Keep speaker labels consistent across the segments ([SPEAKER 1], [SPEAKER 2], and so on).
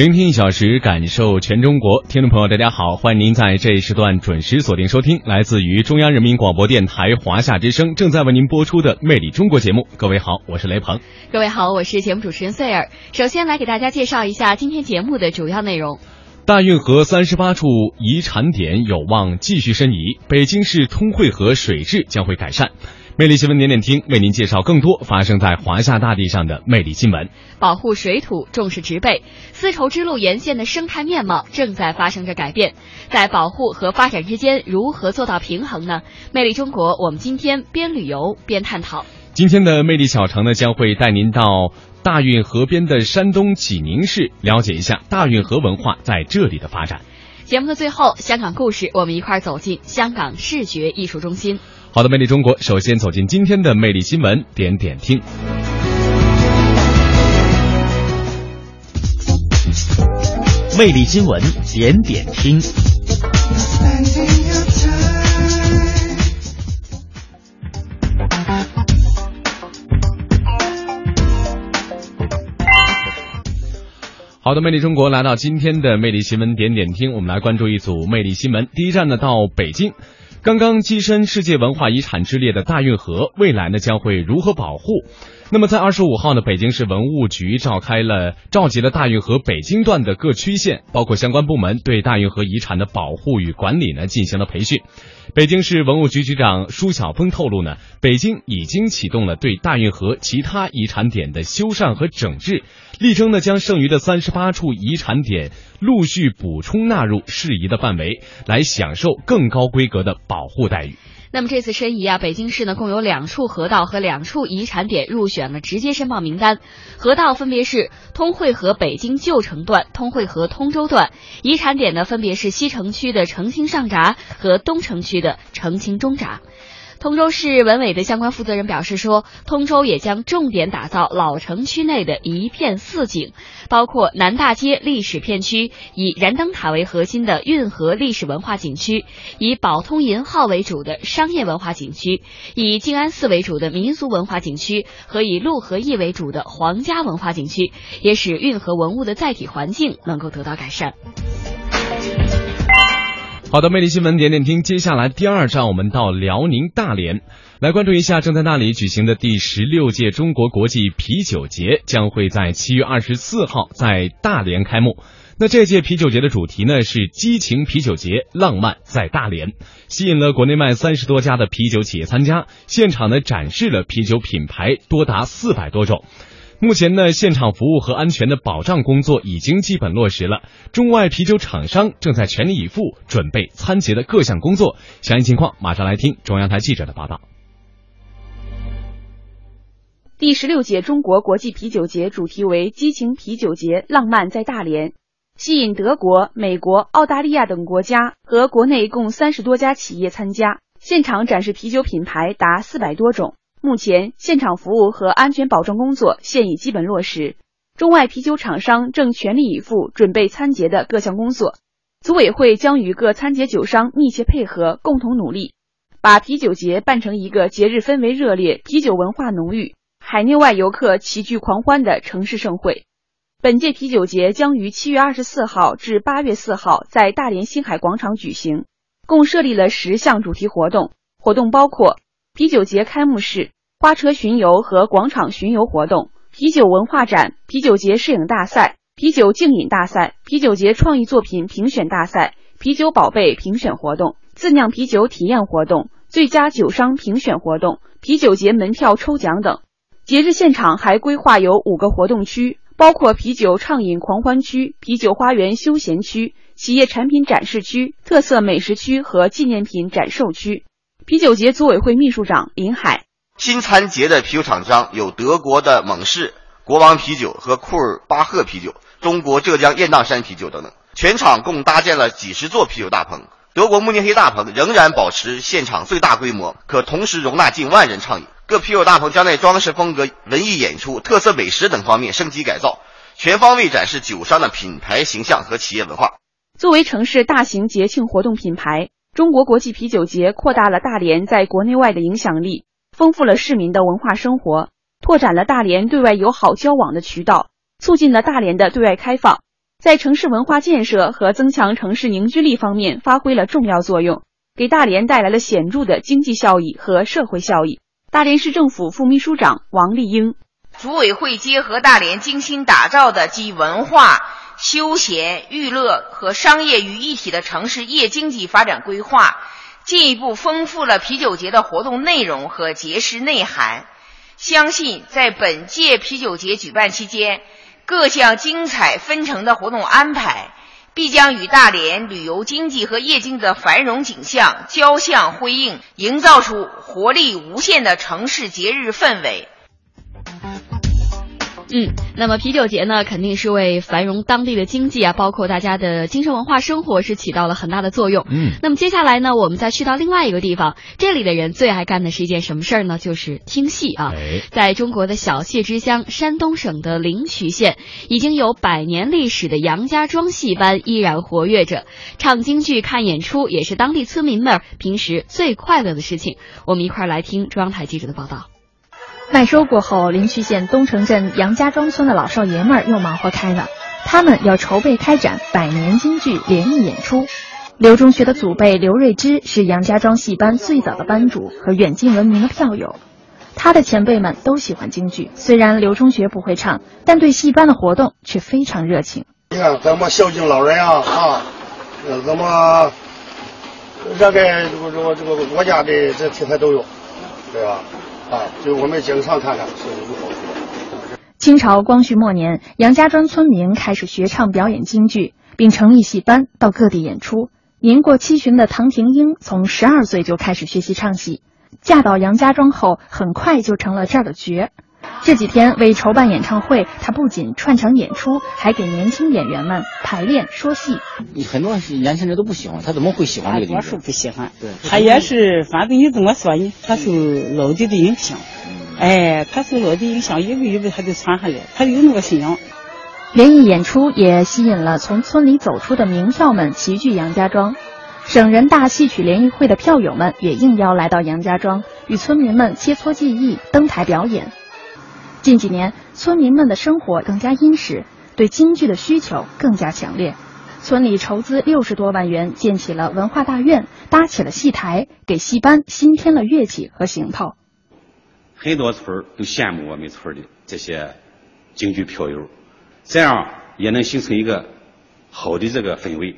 [SPEAKER 1] 聆听一小时，感受全中国。听众朋友，大家好，欢迎您在这一时段准时锁定收听来自于中央人民广播电台华夏之声正在为您播出的《魅力中国》节目。各位好，我是雷鹏。
[SPEAKER 2] 各位好，我是节目主持人穗儿。首先来给大家介绍一下今天节目的主要内容。
[SPEAKER 1] 大运河三十八处遗产点有望继续申遗，北京市通惠河水质将会改善。魅力新闻点点听，为您介绍更多发生在华夏大地上的魅力新闻。
[SPEAKER 2] 保护水土，重视植被，丝绸之路沿线的生态面貌正在发生着改变。在保护和发展之间，如何做到平衡呢？魅力中国，我们今天边旅游边探讨。
[SPEAKER 1] 今天的魅力小城呢，将会带您到大运河边的山东济宁市，了解一下大运河文化在这里的发展。
[SPEAKER 2] 节目的最后，香港故事，我们一块儿走进香港视觉艺术中心。
[SPEAKER 1] 好的，魅力中国，首先走进今天的魅力新闻点点听。
[SPEAKER 3] 魅力新闻点点听。
[SPEAKER 1] 好的，魅力中国来到今天的魅力新闻点点听，我们来关注一组魅力新闻。第一站呢，到北京。刚刚跻身世界文化遗产之列的大运河，未来呢将会如何保护？那么在二十五号呢，北京市文物局召开了召集了大运河北京段的各区县，包括相关部门，对大运河遗产的保护与管理呢进行了培训。北京市文物局局长舒晓峰透露呢，北京已经启动了对大运河其他遗产点的修缮和整治，力争呢将剩余的三十八处遗产点陆续补充纳入适宜的范围，来享受更高规格的保护待遇。
[SPEAKER 2] 那么这次申遗啊，北京市呢共有两处河道和两处遗产点入选了直接申报名单。河道分别是通惠河北京旧城段、通惠河通州段；遗产点呢分别是西城区的澄清上闸和东城区的澄清中闸。通州市文委的相关负责人表示说，通州也将重点打造老城区内的一片四景，包括南大街历史片区，以燃灯塔为核心的运河历史文化景区，以宝通银号为主的商业文化景区，以静安寺为主的民俗文化景区和以陆河驿为主的皇家文化景区，也使运河文物的载体环境能够得到改善。
[SPEAKER 1] 好的，魅力新闻点点听。接下来第二站，我们到辽宁大连，来关注一下正在那里举行的第十六届中国国际啤酒节，将会在七月二十四号在大连开幕。那这届啤酒节的主题呢是“激情啤酒节，浪漫在大连”，吸引了国内外三十多家的啤酒企业参加。现场呢展示了啤酒品牌多达四百多种。目前呢，现场服务和安全的保障工作已经基本落实了。中外啤酒厂商正在全力以赴准备参节的各项工作。详细情况马上来听中央台记者的报道。
[SPEAKER 4] 第十六届中国国际啤酒节主题为“激情啤酒节，浪漫在大连”，吸引德国、美国、澳大利亚等国家和国内共三十多家企业参加。现场展示啤酒品牌达四百多种。目前，现场服务和安全保障工作现已基本落实，中外啤酒厂商正全力以赴准备参节的各项工作。组委会将与各参节酒商密切配合，共同努力，把啤酒节办成一个节日氛围热烈、啤酒文化浓郁、海内外游客齐聚狂欢的城市盛会。本届啤酒节将于七月二十四号至八月四号在大连星海广场举行，共设立了十项主题活动，活动包括。啤酒节开幕式、花车巡游和广场巡游活动、啤酒文化展、啤酒节摄影大赛、啤酒竞饮大赛、啤酒节创意作品评选大赛、啤酒宝贝评选活动、自酿啤酒体验活动、最佳酒商评选活动、啤酒节门票抽奖等。节日现场还规划有五个活动区，包括啤酒畅饮狂欢区、啤酒花园休闲区、企业产品展示区、特色美食区和纪念品展售区。啤酒节组委会秘书长林海，
[SPEAKER 5] 新参节的啤酒厂商有德国的猛士、国王啤酒和库尔巴赫啤酒、中国浙江雁荡山啤酒等等。全场共搭建了几十座啤酒大棚。德国慕尼黑大棚仍然保持现场最大规模，可同时容纳近万人畅饮。各啤酒大棚将在装饰风格、文艺演出、特色美食等方面升级改造，全方位展示酒商的品牌形象和企业文化。
[SPEAKER 4] 作为城市大型节庆活动品牌，中国国际啤酒节扩大了大连在国内外的影响力，丰富了市民的文化生活，拓展了大连对外友好交往的渠道，促进了大连的对外开放。在城市文化建设和增强城市凝聚力方面发挥了重要作用，给大连带来了显著的经济效益和社会效益。大连市政府副秘书长王丽英，
[SPEAKER 6] 组委会结合大连精心打造的集文化、休闲、娱乐和商业于一体的城市夜经济发展规划，进一步丰富了啤酒节的活动内容和节食内涵。相信在本届啤酒节举办期间。各项精彩纷呈的活动安排，必将与大连旅游经济和夜经的繁荣景象交相辉映，营造出活力无限的城市节日氛围。
[SPEAKER 2] 嗯，那么啤酒节呢，肯定是为繁荣当地的经济啊，包括大家的精神文化生活是起到了很大的作用。
[SPEAKER 1] 嗯，
[SPEAKER 2] 那么接下来呢，我们再去到另外一个地方，这里的人最爱干的是一件什么事儿呢？就是听戏啊。在中国的小谢之乡山东省的灵渠县，已经有百年历史的杨家庄戏班依然活跃着，唱京剧、看演出也是当地村民们平时最快乐的事情。我们一块儿来听中央台记者的报道。
[SPEAKER 7] 麦收过后，临朐县东城镇杨家庄村的老少爷们儿又忙活开了。他们要筹备开展百年京剧联谊演出。刘中学的祖辈刘瑞芝是杨家庄戏班最早的班主和远近闻名的票友。他的前辈们都喜欢京剧，虽然刘中学不会唱，但对戏班的活动却非常热情。
[SPEAKER 8] 你看，怎么孝敬老人啊？啊，怎么这个这个这个国家的这题材都有，对吧？啊，就我们经常看看是如何。
[SPEAKER 7] 清朝光绪末年，杨家庄村民开始学唱表演京剧，并成立戏班到各地演出。年过七旬的唐廷英从十二岁就开始学习唱戏，嫁到杨家庄后，很快就成了这儿的角。这几天为筹办演唱会，他不仅串场演出，还给年轻演员们排练说戏。
[SPEAKER 9] 很多年轻人都不喜欢，他怎么会喜欢这个？
[SPEAKER 10] 我是不喜欢。对，他也是，反正你怎么说呢？他受老弟的影响。哎，他受老弟影响，一步一步他就传下来，他有那个信仰。
[SPEAKER 7] 联谊演出也吸引了从村里走出的名票们齐聚杨家庄。省人大戏曲联谊会的票友们也应邀来到杨家庄，与村民们切磋技艺，登台表演。近几年，村民们的生活更加殷实，对京剧的需求更加强烈。村里筹资六十多万元建起了文化大院，搭起了戏台，给戏班新添了乐器和行头。
[SPEAKER 11] 很多村都羡慕我们村的这些京剧票友，这样也能形成一个好的这个氛围。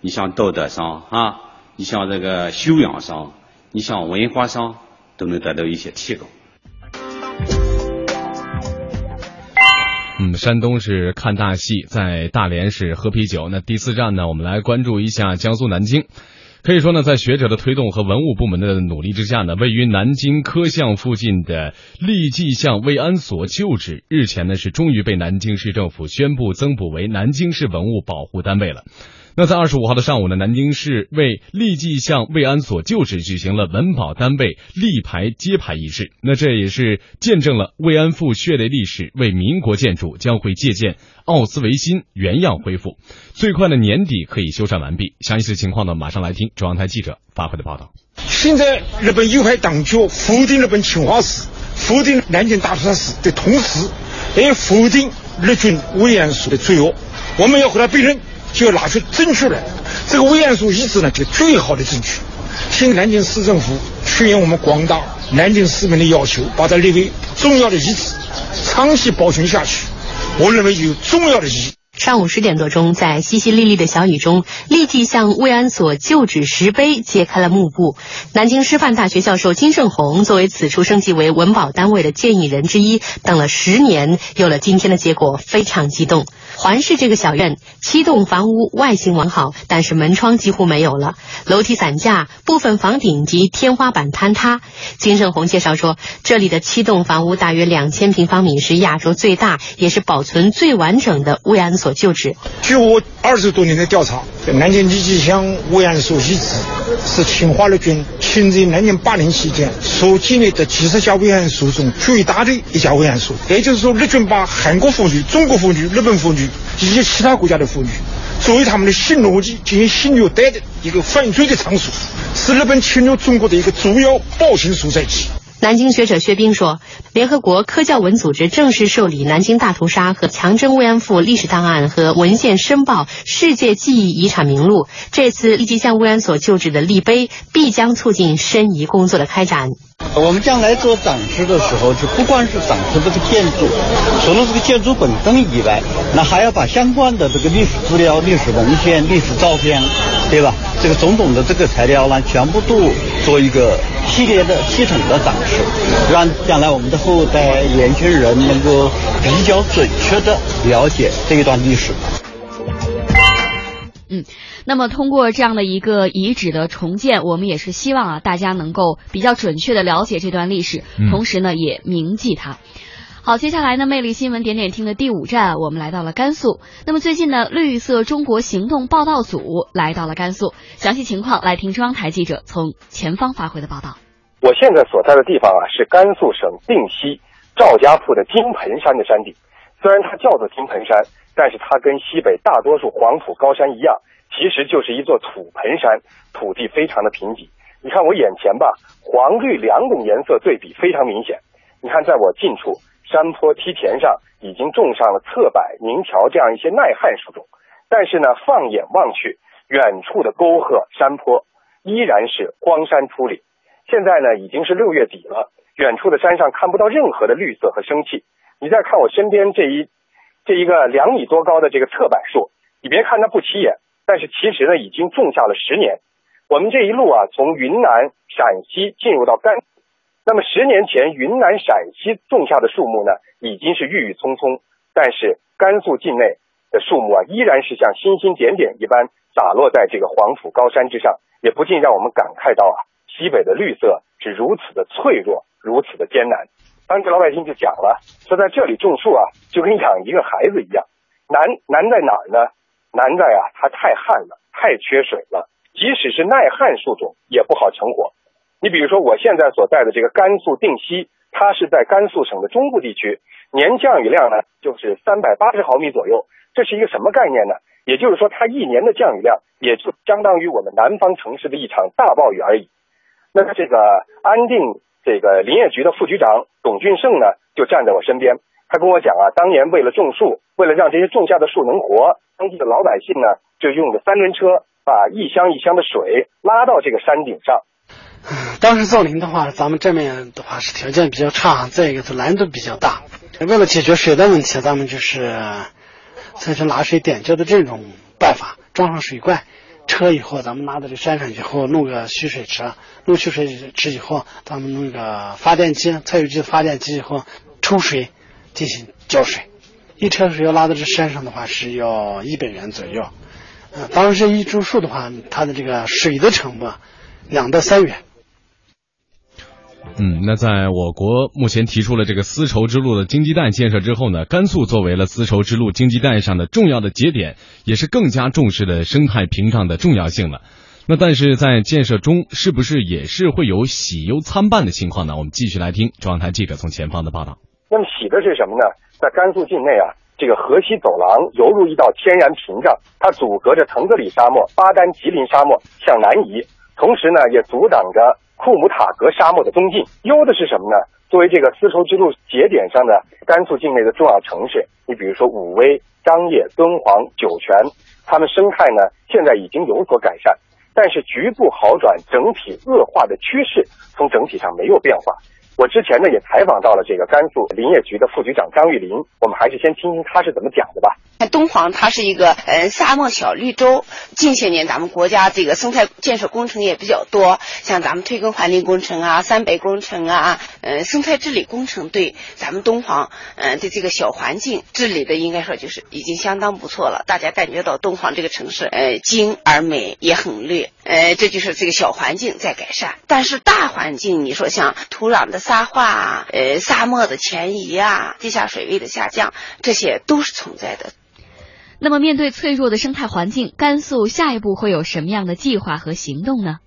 [SPEAKER 11] 你像道德上啊，你像这个修养上，你像文化上，都能得到一些提高。
[SPEAKER 1] 嗯，山东是看大戏，在大连是喝啤酒。那第四站呢，我们来关注一下江苏南京。可以说呢，在学者的推动和文物部门的努力之下呢，位于南京科巷附近的立济巷慰安所旧址，日前呢是终于被南京市政府宣布增补为南京市文物保护单位了。那在二十五号的上午呢，南京市为立即向慰安所旧址举行了文保单位立牌揭牌仪式。那这也是见证了慰安妇血泪历史为民国建筑将会借鉴奥斯维辛原样恢复，最快的年底可以修缮完毕。详细的情况呢，马上来听中央台记者发回的报道。
[SPEAKER 12] 现在日本右派当局否定日本侵华史，否定南京大屠杀史的同时，也否定日军慰安所的罪恶。我们要和他对认。就要拿出证据来，这个慰安所遗址呢，就最好的证据。请南京市政府顺应我们广大南京市民的要求，把它列为重要的遗址，长期保存下去。我认为有重要的意义。
[SPEAKER 13] 上午十点多钟，在淅淅沥沥的小雨中，立即向慰安所旧址石碑揭开了幕布。南京师范大学教授金圣红作为此处升级为文保单位的建议人之一，等了十年，有了今天的结果，非常激动。环视这个小院，七栋房屋外形完好，但是门窗几乎没有了，楼梯散架，部分房顶及天花板坍塌。金圣红介绍说，这里的七栋房屋大约两千平方米，是亚洲最大，也是保存最完整的慰安所旧址。
[SPEAKER 12] 据我二十多年的调查，南京立基乡慰安所遗址是侵华日军侵占南京八年期间所建立的几十家慰安所中最大的一家慰安所。也就是说，日军把韩国妇女、中国妇女、日本妇女。以及其他国家的妇女，作为他们的性逻辑进行性虐待的一个犯罪的场所，是日本侵略中国的一个主要暴行所在地。
[SPEAKER 13] 南京学者薛冰说，联合国科教文组织正式受理南京大屠杀和强征慰安妇历史档案和文献申报世界记忆遗产名录。这次立即向慰安所旧址的立碑，必将促进申遗工作的开展。
[SPEAKER 14] 我们将来做展示的时候，就不光是展示这个建筑，除了这个建筑本身以外，那还要把相关的这个历史资料、历史文献、历史照片，对吧？这个种种的这个材料呢，全部都做一个系列的、系统的展示，让将来我们的后代、年轻人能够比较准确的了解这一段历史。
[SPEAKER 2] 嗯，那么通过这样的一个遗址的重建，我们也是希望啊，大家能够比较准确的了解这段历史，同时呢，也铭记它。好，接下来呢，魅力新闻点点听的第五站，我们来到了甘肃。那么最近呢，绿色中国行动报道组来到了甘肃，详细情况来听中央台记者从前方发回的报道。
[SPEAKER 15] 我现在所在的地方啊，是甘肃省定西赵家铺的金盆山的山顶。虽然它叫做金盆山，但是它跟西北大多数黄土高山一样，其实就是一座土盆山，土地非常的贫瘠。你看我眼前吧，黄绿两种颜色对比非常明显。你看在我近处，山坡梯田上已经种上了侧柏、宁条这样一些耐旱树种，但是呢，放眼望去，远处的沟壑山坡依然是荒山秃岭。现在呢，已经是六月底了，远处的山上看不到任何的绿色和生气。你再看我身边这一这一个两米多高的这个侧柏树，你别看它不起眼，但是其实呢已经种下了十年。我们这一路啊，从云南、陕西进入到甘，那么十年前云南、陕西种下的树木呢，已经是郁郁葱葱，但是甘肃境内的树木啊，依然是像星星点点一般洒落在这个黄土高山之上，也不禁让我们感慨到啊，西北的绿色是如此的脆弱，如此的艰难。当地老百姓就讲了，说在这里种树啊，就跟养一个孩子一样。难难在哪儿呢？难在啊，它太旱了，太缺水了。即使是耐旱树种，也不好成活。你比如说，我现在所在的这个甘肃定西，它是在甘肃省的中部地区，年降雨量呢就是三百八十毫米左右。这是一个什么概念呢？也就是说，它一年的降雨量也就相当于我们南方城市的一场大暴雨而已。那这个安定。这个林业局的副局长董俊胜呢，就站在我身边，他跟我讲啊，当年为了种树，为了让这些种下的树能活，当地的老百姓呢，就用着三轮车把一箱一箱的水拉到这个山顶上。
[SPEAKER 16] 当时造林的话，咱们这面的话是条件比较差，再一个是难度比较大。为了解决水的问题，咱们就是采取拿水点浇的这种办法，装上水罐。车以后，咱们拉到这山上以后，弄个蓄水池，弄蓄水池以后，咱们弄个发电机，采油机发电机以后抽水进行浇水。一车水要拉到这山上的话，是要一百元左右。嗯，当时一株树的话，它的这个水的成本两到三元。
[SPEAKER 1] 嗯，那在我国目前提出了这个丝绸之路的经济带建设之后呢，甘肃作为了丝绸之路经济带上的重要的节点，也是更加重视了生态屏障的重要性了。那但是在建设中，是不是也是会有喜忧参半的情况呢？我们继续来听中央台记者从前方的报道。
[SPEAKER 15] 那么喜的是什么呢？在甘肃境内啊，这个河西走廊犹如一道天然屏障，它阻隔着腾格里沙漠、巴丹吉林沙漠向南移，同时呢，也阻挡着。库姆塔格沙漠的东进，优的是什么呢？作为这个丝绸之路节点上的甘肃境内的重要城市，你比如说武威、张掖、敦煌、酒泉，它们生态呢现在已经有所改善，但是局部好转、整体恶化的趋势从整体上没有变化。我之前呢也采访到了这个甘肃林业局的副局长张玉林，我们还是先听听他是怎么讲的吧。
[SPEAKER 17] 敦煌它是一个呃沙漠小绿洲，近些年咱们国家这个生态建设工程也比较多，像咱们退耕还林工程啊、三北工程啊、呃生态治理工程，对咱们敦煌呃的这个小环境治理的应该说就是已经相当不错了。大家感觉到敦煌这个城市呃精而美也很绿，呃这就是这个小环境在改善。但是大环境你说像土壤的沙化啊、呃沙漠的前移啊、地下水位的下降，这些都是存在的。
[SPEAKER 2] 那么，面对脆弱的生态环境，甘肃下一步会有什么样的计划和行动呢？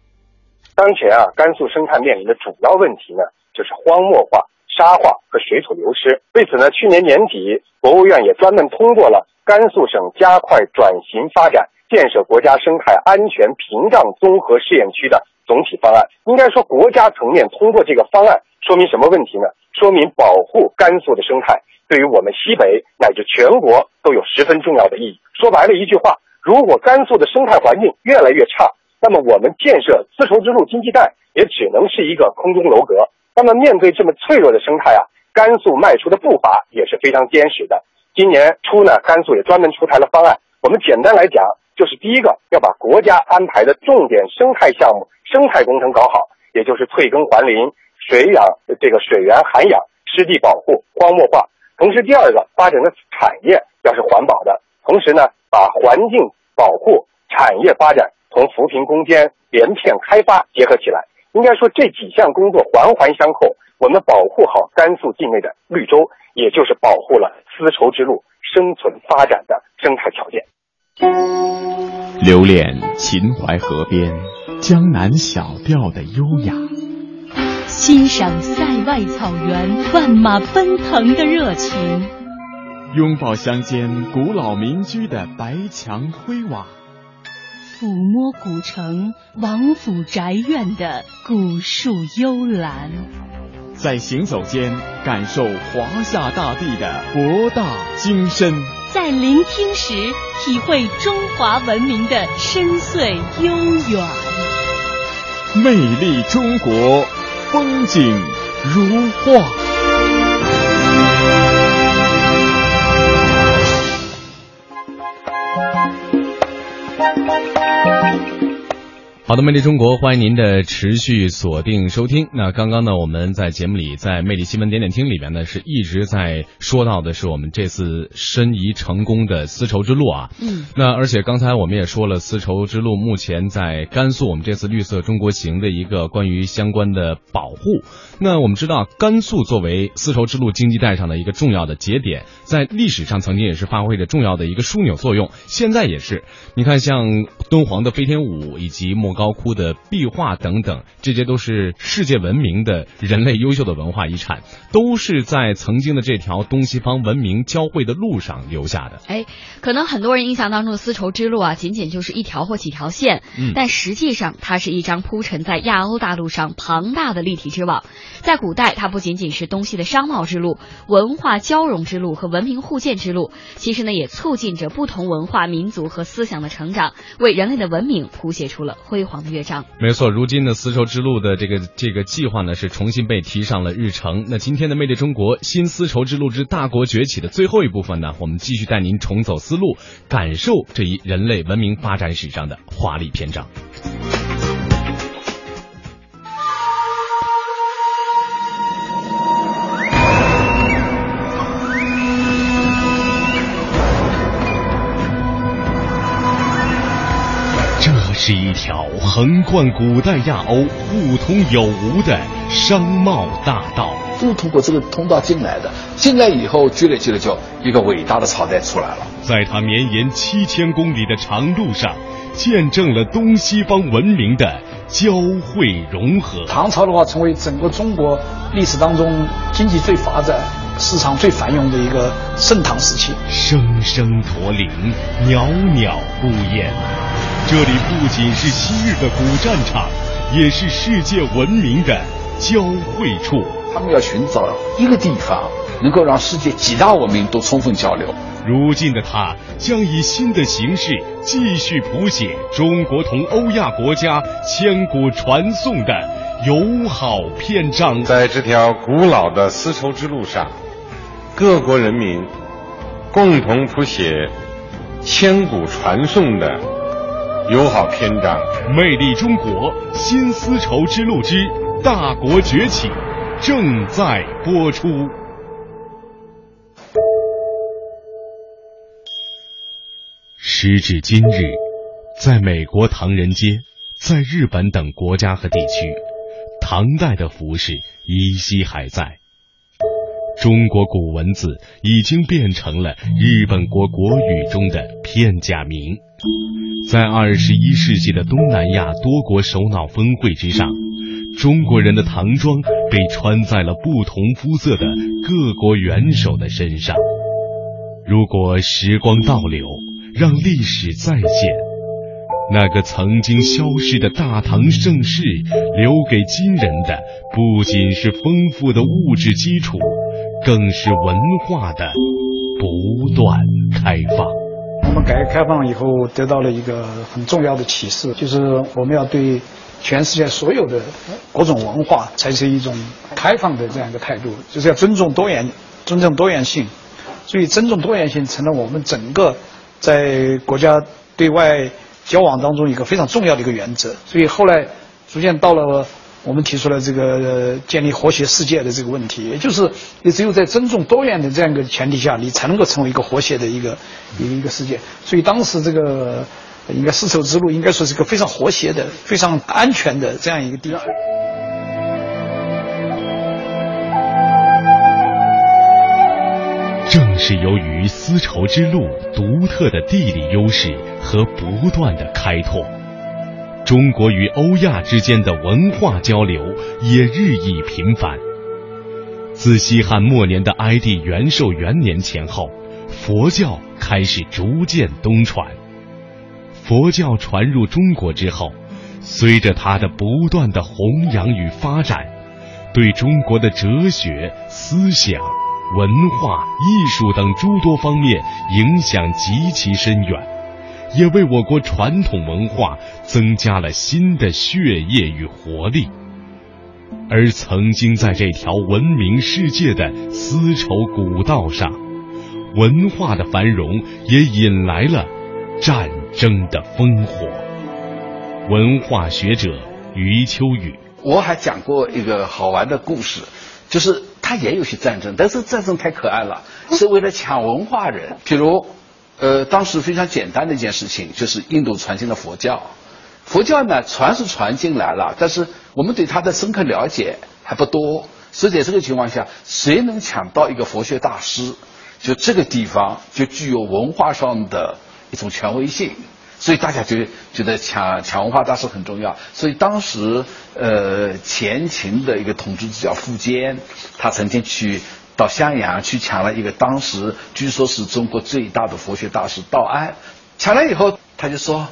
[SPEAKER 15] 当前啊，甘肃生态面临的主要问题呢，就是荒漠化、沙化和水土流失。为此呢，去年年底，国务院也专门通过了《甘肃省加快转型发展、建设国家生态安全屏障综合试验区的总体方案》。应该说，国家层面通过这个方案，说明什么问题呢？说明保护甘肃的生态。对于我们西北乃至全国都有十分重要的意义。说白了一句话，如果甘肃的生态环境越来越差，那么我们建设丝绸之路经济带也只能是一个空中楼阁。那么面对这么脆弱的生态啊，甘肃迈出的步伐也是非常坚实的。今年初呢，甘肃也专门出台了方案。我们简单来讲，就是第一个要把国家安排的重点生态项目、生态工程搞好，也就是退耕还林、水养这个水源涵养、湿地保护、荒漠化。同时，第二个发展的产业要是环保的，同时呢，把环境保护、产业发展同扶贫攻坚、连片开发结合起来。应该说，这几项工作环环相扣。我们保护好甘肃境内的绿洲，也就是保护了丝绸之路生存发展的生态条件。
[SPEAKER 3] 留恋秦淮河边江南小调的优雅。
[SPEAKER 18] 欣赏塞外草原万马奔腾的热情，
[SPEAKER 3] 拥抱乡间古老民居的白墙灰瓦，
[SPEAKER 18] 抚摸古城王府宅院的古树幽兰，
[SPEAKER 3] 在行走间感受华夏大地的博大精深，
[SPEAKER 18] 在聆听时体会中华文明的深邃悠远，
[SPEAKER 3] 魅力中国。风景如画。
[SPEAKER 1] 好的，魅力中国，欢迎您的持续锁定收听。那刚刚呢，我们在节目里，在魅力新闻点点听里边呢，是一直在说到的是我们这次申遗成功的丝绸之路啊。
[SPEAKER 2] 嗯。
[SPEAKER 1] 那而且刚才我们也说了，丝绸之路目前在甘肃，我们这次绿色中国行的一个关于相关的保护。那我们知道，甘肃作为丝绸之路经济带上的一个重要的节点，在历史上曾经也是发挥着重要的一个枢纽作用，现在也是。你看，像敦煌的飞天舞以及莫。高窟的壁画等等，这些都是世界闻名的人类优秀的文化遗产，都是在曾经的这条东西方文明交汇的路上留下的。
[SPEAKER 2] 哎，可能很多人印象当中的丝绸之路啊，仅仅就是一条或几条线，
[SPEAKER 1] 嗯，
[SPEAKER 2] 但实际上它是一张铺陈在亚欧大陆上庞大的立体之网。在古代，它不仅仅是东西的商贸之路、文化交融之路和文明互鉴之路，其实呢，也促进着不同文化、民族和思想的成长，为人类的文明谱写出了辉。的乐章，
[SPEAKER 1] 没错。如今的丝绸之路的这个这个计划呢，是重新被提上了日程。那今天的《魅力中国新丝绸之路之大国崛起》的最后一部分呢，我们继续带您重走丝路，感受这一人类文明发展史上的华丽篇章。
[SPEAKER 3] 是一条横贯古代亚欧、互通有无的商贸大道。
[SPEAKER 19] 都通过这个通道进来的，进来以后积累积累，就一个伟大的朝代出来了。
[SPEAKER 3] 在它绵延七千公里的长路上，见证了东西方文明的交汇融合。
[SPEAKER 19] 唐朝的话，成为整个中国历史当中经济最发展、市场最繁荣的一个盛唐时期。
[SPEAKER 3] 声声驼铃，袅袅孤燕。这里不仅是昔日的古战场，也是世界文明的交汇处。
[SPEAKER 19] 他们要寻找一个地方，能够让世界几大文明都充分交流。
[SPEAKER 3] 如今的它将以新的形式继续谱写中国同欧亚国家千古传颂的
[SPEAKER 1] 友好篇章。
[SPEAKER 3] 在这条古老的丝绸之路上，各国人民共同谱写千古传颂的友好篇章。
[SPEAKER 1] 魅力中国新丝绸之路之大国崛起正在播出。时至今日，在美国唐人街，在日本等国家和地区，唐代的服饰依稀还在。中国古文字已经变成了日本国国语中的片假名。在二十一世纪的东南亚多国首脑峰会之上，中国人的唐装被穿在了不同肤色的各国元首的身上。如果时光倒流，让历史再现，那个曾经消失的大唐盛世，留给今人的不仅是丰富的物质基础，更是文化的不断开放。
[SPEAKER 19] 我们改革开放以后得到了一个很重要的启示，就是我们要对全世界所有的各种文化采取一种开放的这样一个态度，就是要尊重多元，尊重多元性。所以，尊重多元性成了我们整个。在国家对外交往当中，一个非常重要的一个原则。所以后来逐渐到了我们提出了这个建立和谐世界的这个问题，也就是你只有在尊重多元的这样一个前提下，你才能够成为一个和谐的一个一个一个世界。所以当时这个应该丝绸之路应该说是一个非常和谐的、非常安全的这样一个地方。
[SPEAKER 1] 正是由于丝绸之路独特的地理优势和不断的开拓，中国与欧亚之间的文化交流也日益频繁。自西汉末年的哀帝元寿元年前后，佛教开始逐渐东传。佛教传入中国之后，随着它的不断的弘扬与发展，对中国的哲学思想。文化艺术等诸多方面影响极其深远，也为我国传统文化增加了新的血液与活力。而曾经在这条闻名世界的丝绸古道上，文化的繁荣也引来了战争的烽火。文化学者余秋雨，
[SPEAKER 20] 我还讲过一个好玩的故事，就是。他也有些战争，但是战争太可爱了，是为了抢文化人。比如，呃，当时非常简单的一件事情，就是印度传进了佛教。佛教呢，传是传进来了，但是我们对它的深刻了解还不多。所以在这个情况下，谁能抢到一个佛学大师，就这个地方就具有文化上的一种权威性。所以大家就觉得抢抢文化大师很重要。所以当时，呃，前秦的一个统治者叫苻坚，他曾经去到襄阳去抢了一个当时据说是中国最大的佛学大师道安。抢了以后，他就说：“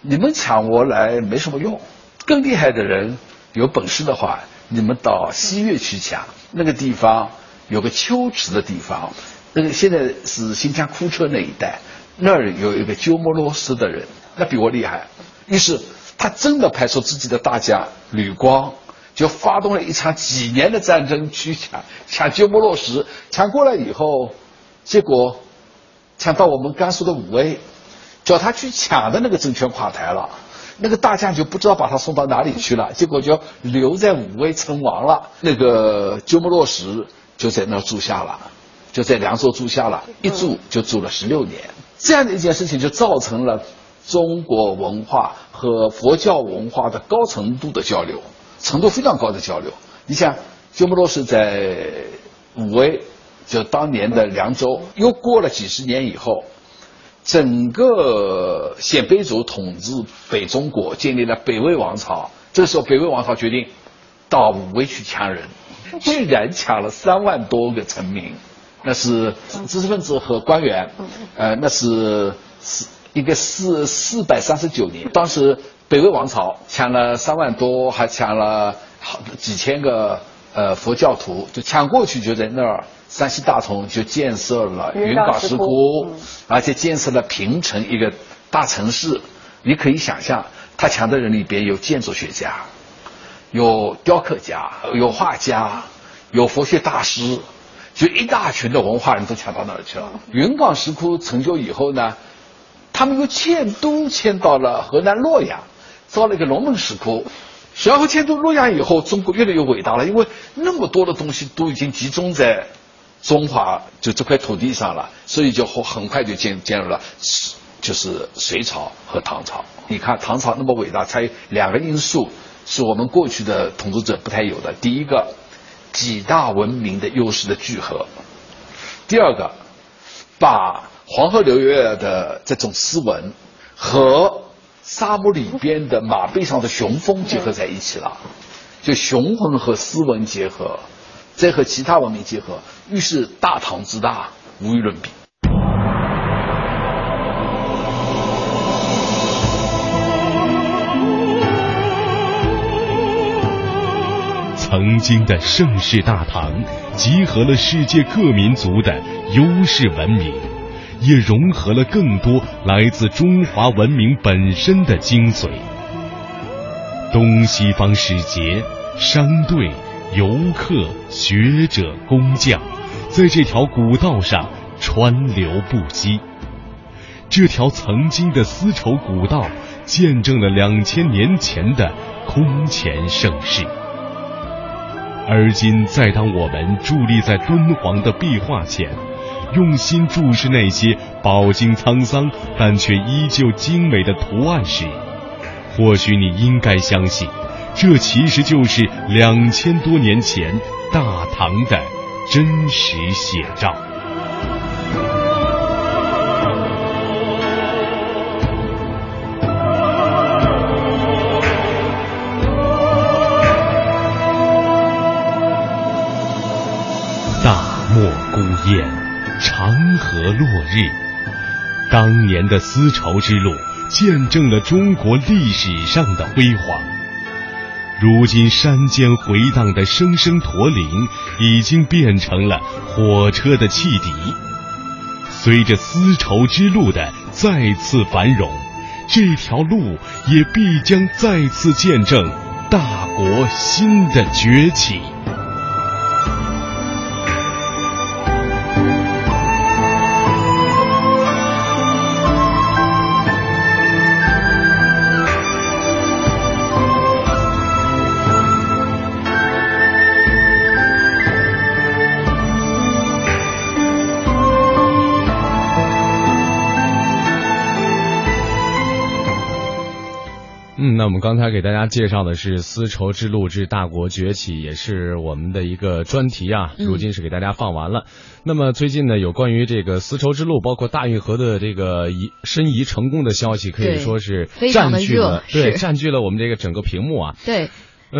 [SPEAKER 20] 你们抢我来没什么用，更厉害的人有本事的话，你们到西岳去抢。那个地方有个秋池的地方，那个现在是新疆库车那一带。”那儿有一个鸠摩罗什的人，那比我厉害。于是他真的派出自己的大将吕光，就发动了一场几年的战争去抢抢鸠摩罗什。抢过来以后，结果抢到我们甘肃的武威，叫他去抢的那个政权垮台了，那个大将就不知道把他送到哪里去了，结果就留在武威称王了。那个鸠摩罗什就在那儿住下了，就在凉州住下了，一住就住了十六年。这样的一件事情，就造成了中国文化和佛教文化的高程度的交流，程度非常高的交流。你想鸠摩罗什在武威，就当年的凉州，又过了几十年以后，整个鲜卑族统治北中国，建立了北魏王朝。这时候，北魏王朝决定到武威去抢人，居然抢了三万多个臣民。那是知识分子和官员，呃，那是四一个四四百三十九年，当时北魏王朝抢了三万多，还抢了好几千个呃佛教徒，就抢过去就在那儿，山西大同就建设了云冈石窟，而且建设了平城一个大城市。你可以想象，他抢的人里边有建筑学家，有雕刻家，有画家，有佛学大师，就一大群的文化人都抢到那儿去了。云冈石窟成就以后呢，他们又迁都迁到了河南洛阳，造了一个龙门石窟。然后迁都洛阳以后，中国越来越伟大了，因为那么多的东西都已经集中在中华就这块土地上了，所以就很快就建建入了，就是隋朝和唐朝。你看唐朝那么伟大，它有两个因素是我们过去的统治者不太有的。第一个，几大文明的优势的聚合；第二个，把黄河流域的这种斯文和沙漠里边的马背上的雄风结合在一起了，就雄浑和斯文结合，再和其他文明结合，于是大唐之大无与伦比。
[SPEAKER 3] 曾经的盛世大唐，集合了世界各民族的优势文明。也融合了更多来自中华文明本身的精髓。东西方使节、商队、游客、学者、工匠，在这条古道上川流不息。这条曾经的丝绸古道，见证了两千年前的空前盛世。而今，再当我们伫立在敦煌的壁画前。用心注视那些饱经沧桑但却依旧精美的图案时，或许你应该相信，这其实就是两千多年前大唐的真实写照。大漠孤烟。长河落日，当年的丝绸之路见证了中国历史上的辉煌。如今山间回荡的声声驼铃，已经变成了火车的汽笛。随着丝绸之路的再次繁荣，这条路也必将再次见证大国新的崛起。
[SPEAKER 1] 那我们刚才给大家介绍的是丝绸之路之大国崛起，也是我们的一个专题啊。如今是给大家放完了。那么最近呢，有关于这个丝绸之路，包括大运河的这个移申遗成功的消息，可以说是占据了对占据了我们这个整个屏幕啊。
[SPEAKER 2] 对。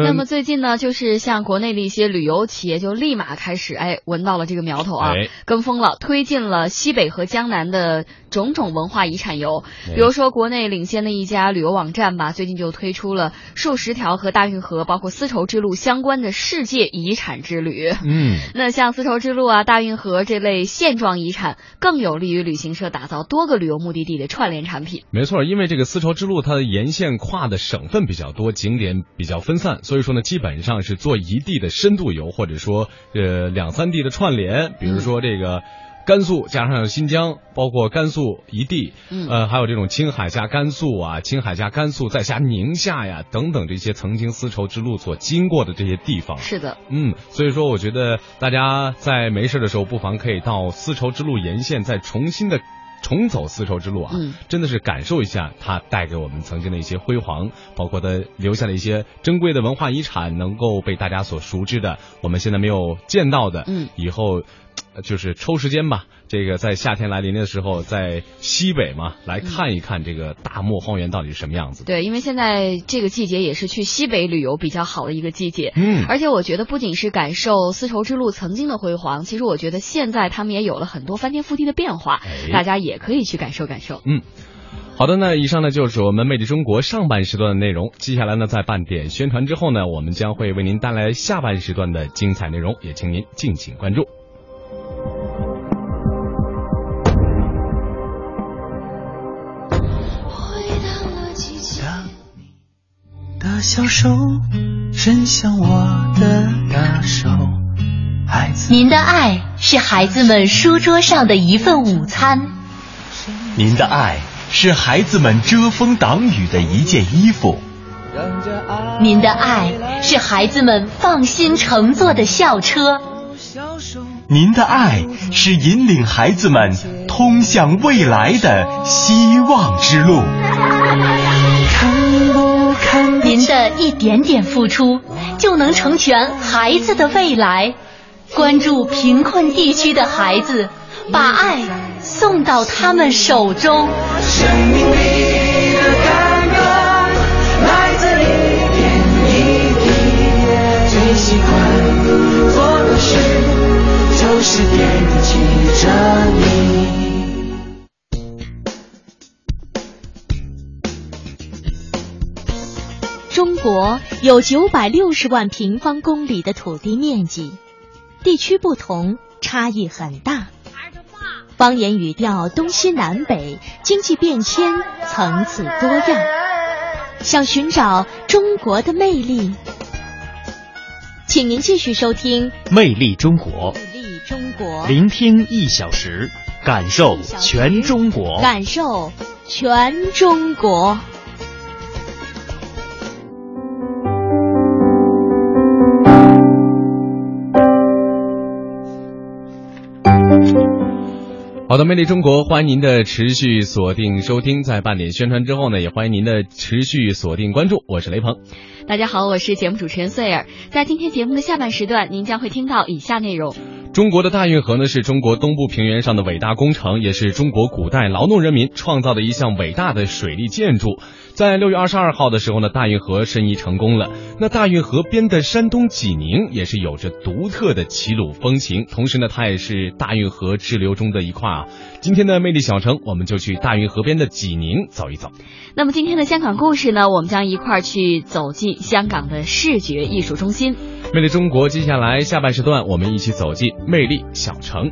[SPEAKER 2] 那么最近呢，就是像国内的一些旅游企业就立马开始哎闻到了这个苗头啊，跟风了，推进了西北和江南的种种文化遗产游。比如说国内领先的一家旅游网站吧，最近就推出了数十条和大运河包括丝绸之路相关的世界遗产之旅。
[SPEAKER 1] 嗯，
[SPEAKER 2] 那像丝绸之路啊、大运河这类现状遗产，更有利于旅行社打造多个旅游目的地的串联产品。
[SPEAKER 1] 没错，因为这个丝绸之路它的沿线跨的省份比较多，景点比较分散。所以说呢，基本上是做一地的深度游，或者说呃两三地的串联。比如说这个甘肃加上新疆，包括甘肃一地，呃，还有这种青海加甘肃啊，青海加甘肃再加宁夏呀等等这些曾经丝绸之路所经过的这些地方。
[SPEAKER 2] 是的，
[SPEAKER 1] 嗯，所以说我觉得大家在没事的时候，不妨可以到丝绸之路沿线再重新的。重走丝绸之路啊，真的是感受一下它带给我们曾经的一些辉煌，包括它留下的一些珍贵的文化遗产，能够被大家所熟知的，我们现在没有见到的，
[SPEAKER 2] 嗯，
[SPEAKER 1] 以后。就是抽时间吧，这个在夏天来临的时候，在西北嘛，来看一看这个大漠荒原到底是什么样子。
[SPEAKER 2] 对，因为现在这个季节也是去西北旅游比较好的一个季节。
[SPEAKER 1] 嗯，
[SPEAKER 2] 而且我觉得不仅是感受丝绸之路曾经的辉煌，其实我觉得现在他们也有了很多翻天覆地的变化，大家也可以去感受感受。
[SPEAKER 1] 嗯，好的，那以上呢就是我们魅力中国上半时段的内容。接下来呢，在半点宣传之后呢，我们将会为您带来下半时段的精彩内容，也请您敬请关注。
[SPEAKER 21] 小手伸向我的大手，孩子。
[SPEAKER 22] 您的爱是孩子们书桌上的一份午餐，
[SPEAKER 23] 您的爱是孩子们遮风挡雨的一件衣服，
[SPEAKER 22] 您的爱是孩子们放心乘坐的校车，
[SPEAKER 23] 您的爱是引领孩子们通向未来的希望之路。
[SPEAKER 22] 您的一点点付出，就能成全孩子的未来。关注贫困地区的孩子，把爱送到他们手中。
[SPEAKER 21] 生命里的感恩来自一点一滴，最喜欢做的事就是惦记着你。
[SPEAKER 24] 中国有九百六十万平方公里的土地面积，地区不同，差异很大。方言语调东西南北，经济变迁层次多样。想寻找中国的魅力，请您继续收听《
[SPEAKER 3] 魅力中国》，
[SPEAKER 24] 魅力中国，
[SPEAKER 3] 聆听一小时，感受全中国，
[SPEAKER 24] 感受全中国。
[SPEAKER 1] 好的，魅力中国，欢迎您的持续锁定收听。在半点宣传之后呢，也欢迎您的持续锁定关注。我是雷鹏，
[SPEAKER 2] 大家好，我是节目主持人穗儿。在今天节目的下半时段，您将会听到以下内容：
[SPEAKER 1] 中国的大运河呢，是中国东部平原上的伟大工程，也是中国古代劳动人民创造的一项伟大的水利建筑。在六月二十二号的时候呢，大运河申遗成功了。那大运河边的山东济宁也是有着独特的齐鲁风情，同时呢，它也是大运河支流中的一块啊。今天的魅力小城，我们就去大运河边的济宁走一走。
[SPEAKER 2] 那么今天的香港故事呢，我们将一块儿去走进香港的视觉艺术中心。
[SPEAKER 1] 魅力中国，接下来下半时段，我们一起走进魅力小城。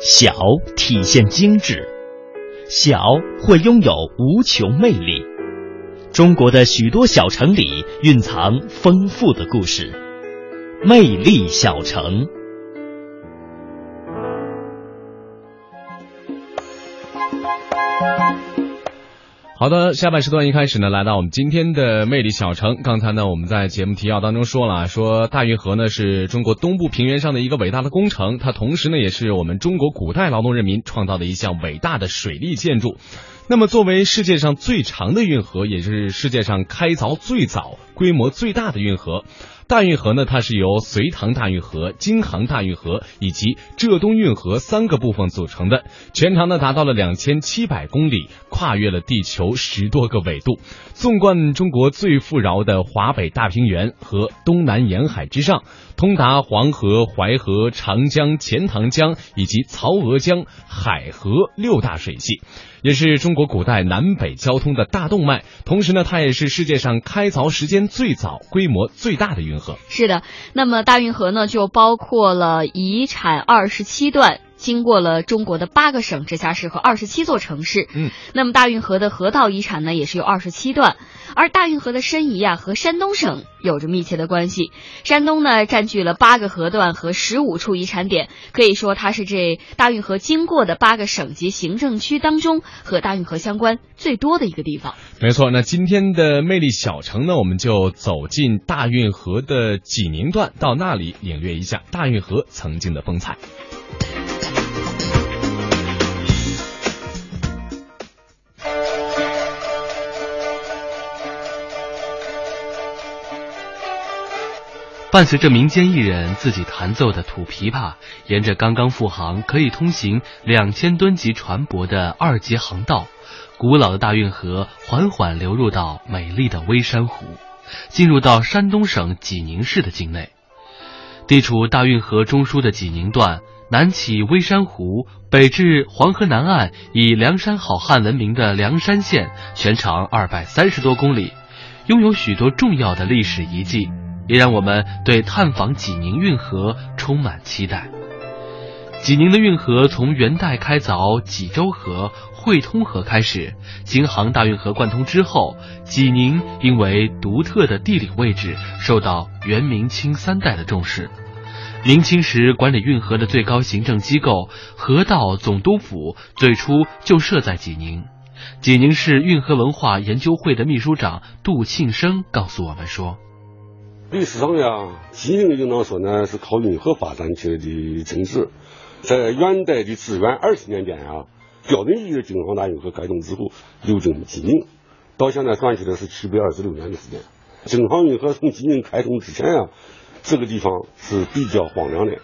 [SPEAKER 3] 小体现精致，小会拥有无穷魅力。中国的许多小城里蕴藏丰富的故事，魅力小城。
[SPEAKER 1] 好的，下半时段一开始呢，来到我们今天的魅力小城。刚才呢，我们在节目提要当中说了，说大运河呢是中国东部平原上的一个伟大的工程，它同时呢也是我们中国古代劳动人民创造的一项伟大的水利建筑。那么，作为世界上最长的运河，也是世界上开凿最早、规模最大的运河。大运河呢，它是由隋唐大运河、京杭大运河以及浙东运河三个部分组成的，全长呢达到了两千七百公里，跨越了地球十多个纬度，纵贯中国最富饶的华北大平原和东南沿海之上，通达黄河、淮河、长江、钱塘江以及曹娥江、海河六大水系。也是中国古代南北交通的大动脉，同时呢，它也是世界上开凿时间最早、规模最大的运河。
[SPEAKER 2] 是的，那么大运河呢，就包括了遗产二十七段。经过了中国的八个省、直辖市和二十七座城市。
[SPEAKER 1] 嗯，
[SPEAKER 2] 那么大运河的河道遗产呢，也是有二十七段。而大运河的申遗啊，和山东省有着密切的关系。山东呢，占据了八个河段和十五处遗产点，可以说它是这大运河经过的八个省级行政区当中和大运河相关最多的一个地方。
[SPEAKER 1] 没错，那今天的魅力小城呢，我们就走进大运河的济宁段，到那里领略一下大运河曾经的风采。
[SPEAKER 25] 伴随着民间艺人自己弹奏的土琵琶，沿着刚刚复航、可以通行两千吨级船舶的二级航道，古老的大运河缓缓流入到美丽的微山湖，进入到山东省济宁市的境内。地处大运河中枢的济宁段，南起微山湖，北至黄河南岸，以梁山好汉闻名的梁山县，全长二百三十多公里，拥有许多重要的历史遗迹。也让我们对探访济宁运河充满期待。济宁的运河从元代开凿济州河、汇通河开始，京杭大运河贯通之后，济宁因为独特的地理位置，受到元、明清三代的重视。明清时管理运河的最高行政机构河道总督府最初就设在济宁。济宁市运河文化研究会的秘书长杜庆生告诉我们说。
[SPEAKER 26] 历史上呀，济宁应当说呢是靠运河发展起来的城市。在元代的至元二十年间啊，标准意义的京杭大运河开通之后，流经济宁，到现在算起来是七百二十六年的时间。京杭运河从济宁开通之前啊，这个地方是比较荒凉的。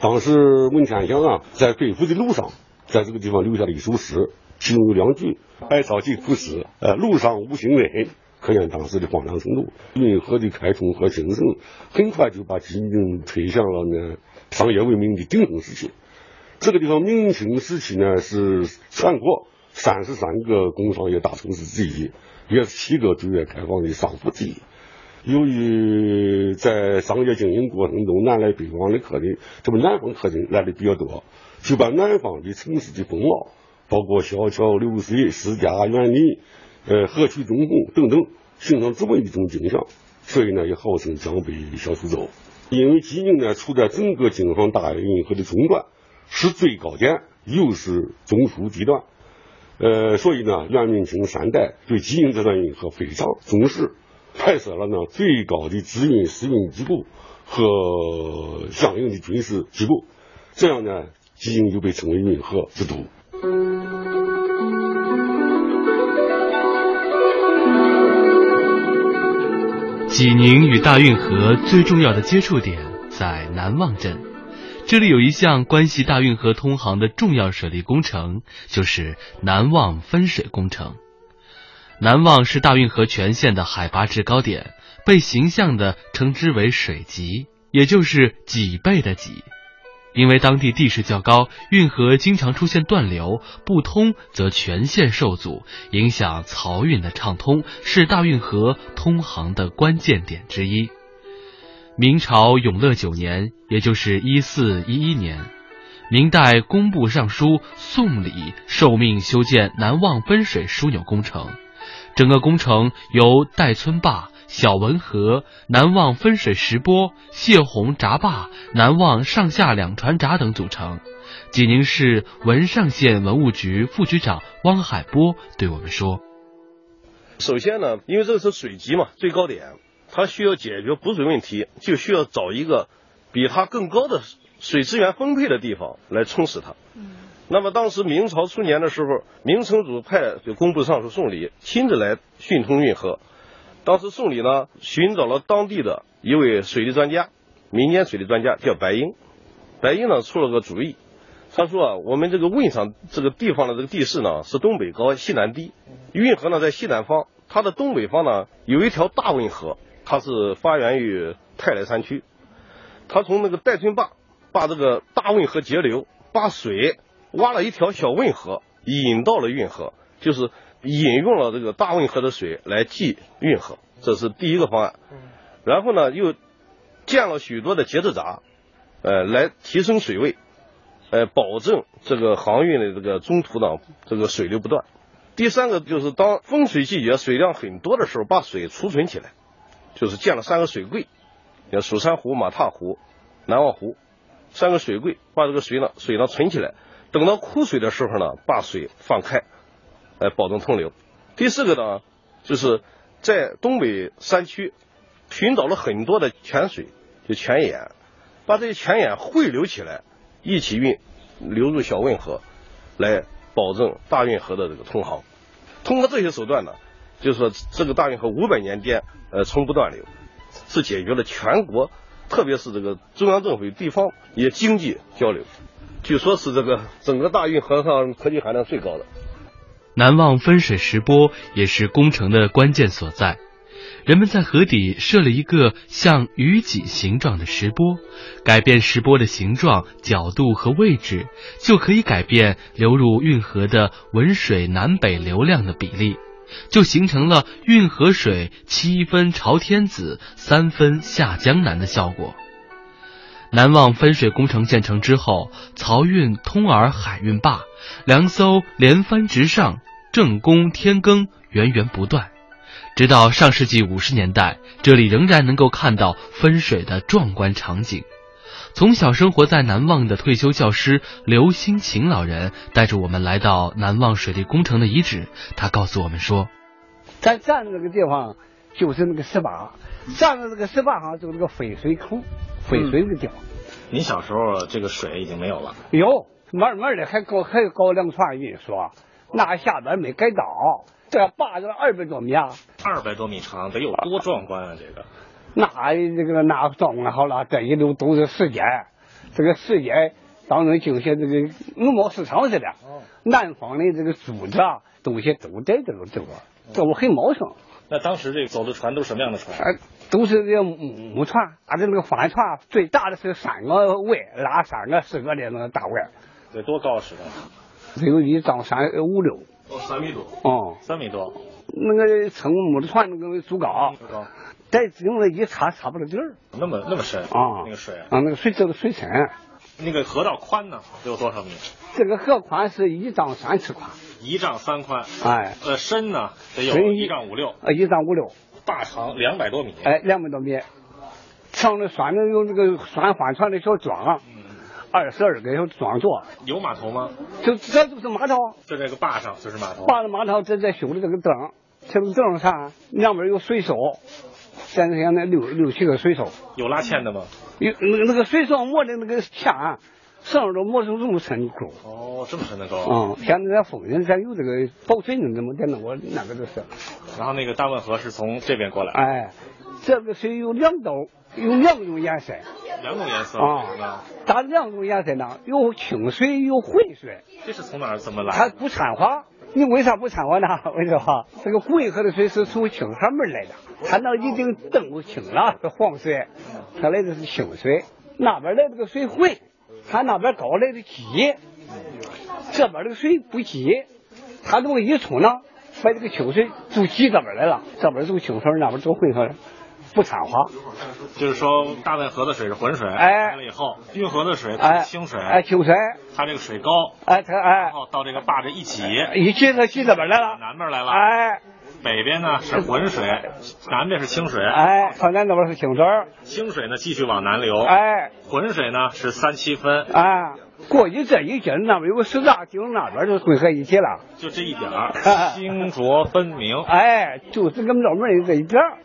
[SPEAKER 26] 当时文天祥啊，在归府的路上，在这个地方留下了一首诗，其中有两句：“百草皆枯死，呃，路上无行人。”可见当时的荒凉程度。运河的开通和兴盛，很快就把济宁推向了呢商业文明的鼎盛时期。这个地方明清时期呢是全国三十三个工商业大城市之一，也是七个对外开放的商埠之一。由于在商业经营过程中南来北往的客人，这么南方客人来的比较多，就把南方的城市的风貌，包括小桥流水、私家园林。呃，河曲中红等等，形成这么一种景象，所以呢，也号称江北小苏州。因为济宁呢，处在整个京杭大运河的中段，是最高点，又是中枢地段，呃，所以呢，元明清三代对济宁这段运河非常重视，派设了呢最高的资运司运机构和相应的军事机构，这样呢，济宁就被称为运河之都。
[SPEAKER 25] 济宁与大运河最重要的接触点在南望镇，这里有一项关系大运河通航的重要水利工程，就是南望分水工程。南望是大运河全线的海拔制高点，被形象地称之为水脊，也就是脊背的脊。因为当地地势较高，运河经常出现断流，不通则全线受阻，影响漕运的畅通，是大运河通航的关键点之一。明朝永乐九年，也就是一四一一年，明代工部尚书宋礼受命修建南望分水枢纽工程，整个工程由戴村坝。小文河、南望分水石波、泄洪闸坝、南望上下两船闸等组成。济宁市文上县文物局副局长汪海波对我们说：“
[SPEAKER 27] 首先呢，因为这个是水级嘛，最高点，它需要解决补水问题，就需要找一个比它更高的水资源分配的地方来充实它。那么当时明朝初年的时候，明成祖派就工部尚书宋礼亲自来训通运河。”当时宋礼呢寻找了当地的一位水利专家，民间水利专家叫白英。白英呢出了个主意，他说啊，我们这个汶上这个地方的这个地势呢是东北高西南低，运河呢在西南方，它的东北方呢有一条大汶河，它是发源于泰来山区，它从那个戴村坝把这个大汶河截流，把水挖了一条小汶河引到了运河，就是。引用了这个大汶河的水来济运河，这是第一个方案。然后呢，又建了许多的节制闸，呃，来提升水位，呃，保证这个航运的这个中途呢，这个水流不断。第三个就是当丰水季节水量很多的时候，把水储存起来，就是建了三个水柜，叫蜀山湖、马踏湖、南望湖三个水柜，把这个水呢水呢存起来，等到枯水的时候呢，把水放开。来保证通流。第四个呢，就是在东北山区寻找了很多的泉水，就泉眼，把这些泉眼汇流起来，一起运流入小汶河，来保证大运河的这个通航。通过这些手段呢，就是说这个大运河五百年间呃从不断流，是解决了全国，特别是这个中央政府与地方也经济交流。据说是这个整个大运河上科技含量最高的。
[SPEAKER 25] 南望分水石波也是工程的关键所在。人们在河底设了一个像鱼脊形状的石波，改变石波的形状、角度和位置，就可以改变流入运河的文水南北流量的比例，就形成了运河水七分朝天子，三分下江南的效果。南望分水工程建成之后，漕运通洱海运坝，粮艘连番直上，正宫天耕源源不断。直到上世纪五十年代，这里仍然能够看到分水的壮观场景。从小生活在南望的退休教师刘新琴老人带着我们来到南望水利工程的遗址，他告诉我们说：“
[SPEAKER 28] 咱站的这个地方就是那个石坝，站的这个石坝上就是个分水口，分水的地方。
[SPEAKER 29] 您小时候这个水已经没有了，
[SPEAKER 28] 有慢慢的还搞还搞两船运输，那下边没改道，这坝子二百多米啊，
[SPEAKER 29] 二百多米长，得有多壮观啊！这个。
[SPEAKER 28] 那这个那壮观好了，这一路都是世界，这个世界当中就像这个农贸市场似的，南方的这个珠子啊，东西都在这个地方，这我很茂盛。
[SPEAKER 29] 那当时这个走的船都是什么样的船？
[SPEAKER 28] 呃，都是这木木船，而且那个帆船最大的是三个桅，拉三个四个的那个大桅。
[SPEAKER 29] 得多高是的？
[SPEAKER 28] 只有一丈三五六。
[SPEAKER 29] 哦，三米多。
[SPEAKER 28] 哦，
[SPEAKER 29] 三米多。
[SPEAKER 28] 那个乘木的船那个足高。
[SPEAKER 29] 足高。
[SPEAKER 28] 在用了一插插不着底儿，
[SPEAKER 29] 那么那么深
[SPEAKER 28] 啊，
[SPEAKER 29] 那个水
[SPEAKER 28] 啊，那个水这个水深，
[SPEAKER 29] 那个河道宽呢，有多少米？
[SPEAKER 28] 这个河宽是一丈三尺宽，
[SPEAKER 29] 一丈三宽，
[SPEAKER 28] 哎，
[SPEAKER 29] 呃，深呢得有一丈五六，
[SPEAKER 28] 呃，一丈五六，
[SPEAKER 29] 大长两百多米，
[SPEAKER 28] 哎，两百多米，上面拴的有那个拴帆船的小桩，二十二个小桩座，
[SPEAKER 29] 有码头吗？
[SPEAKER 28] 就这就是码头，
[SPEAKER 29] 就这个坝上就是码头，
[SPEAKER 28] 坝的码头这在修的这个灯，这个灯上两边有水手。现在现在六六七个水手，
[SPEAKER 29] 有拉纤的吗？
[SPEAKER 28] 有那那个水手磨的那个纤，上面都磨成这么深的沟。
[SPEAKER 29] 哦，这么深的沟。
[SPEAKER 28] 嗯，现在在丰人咱有这个保水的，怎么的那我那个就是。
[SPEAKER 29] 然后那个大汶河是从这边过来。
[SPEAKER 28] 哎，这个水有两道，有两种颜色。
[SPEAKER 29] 两种颜色
[SPEAKER 28] 啊？咋两种颜色呢？有清水，有浑水。
[SPEAKER 29] 这是从哪儿怎么来？
[SPEAKER 28] 它不掺和。你为啥不掺和呢？我跟你说，这个浑河的水是从清河门来的。它那已经灯不清了，是黄水，它来的是清水。那边来这个水浑，它那边高来的急，这边这个水不急，它这么一冲呢，把这个清水就挤这边来了，这边走清水，那边走浑河，不掺和。
[SPEAKER 29] 就是说，大汶河的水是浑水，
[SPEAKER 28] 哎，
[SPEAKER 29] 来了以后，运河的水
[SPEAKER 28] 它是
[SPEAKER 29] 清水，
[SPEAKER 28] 哎，清水，
[SPEAKER 29] 它这个水高，
[SPEAKER 28] 哎，它哎，
[SPEAKER 29] 然后到这个坝这一挤，
[SPEAKER 28] 一挤它挤这边来了，
[SPEAKER 29] 南边来了，
[SPEAKER 28] 哎。
[SPEAKER 29] 北边呢是浑水，南边是清水。
[SPEAKER 28] 哎，河南那边是清水。
[SPEAKER 29] 清水呢继续往南流。
[SPEAKER 28] 哎，
[SPEAKER 29] 浑水呢是三七分。
[SPEAKER 28] 哎，过去这一截那边有个十大井，那边就汇合一起了。
[SPEAKER 29] 就这一点儿，清浊分明。
[SPEAKER 28] 哎，就这个庙门这一点儿。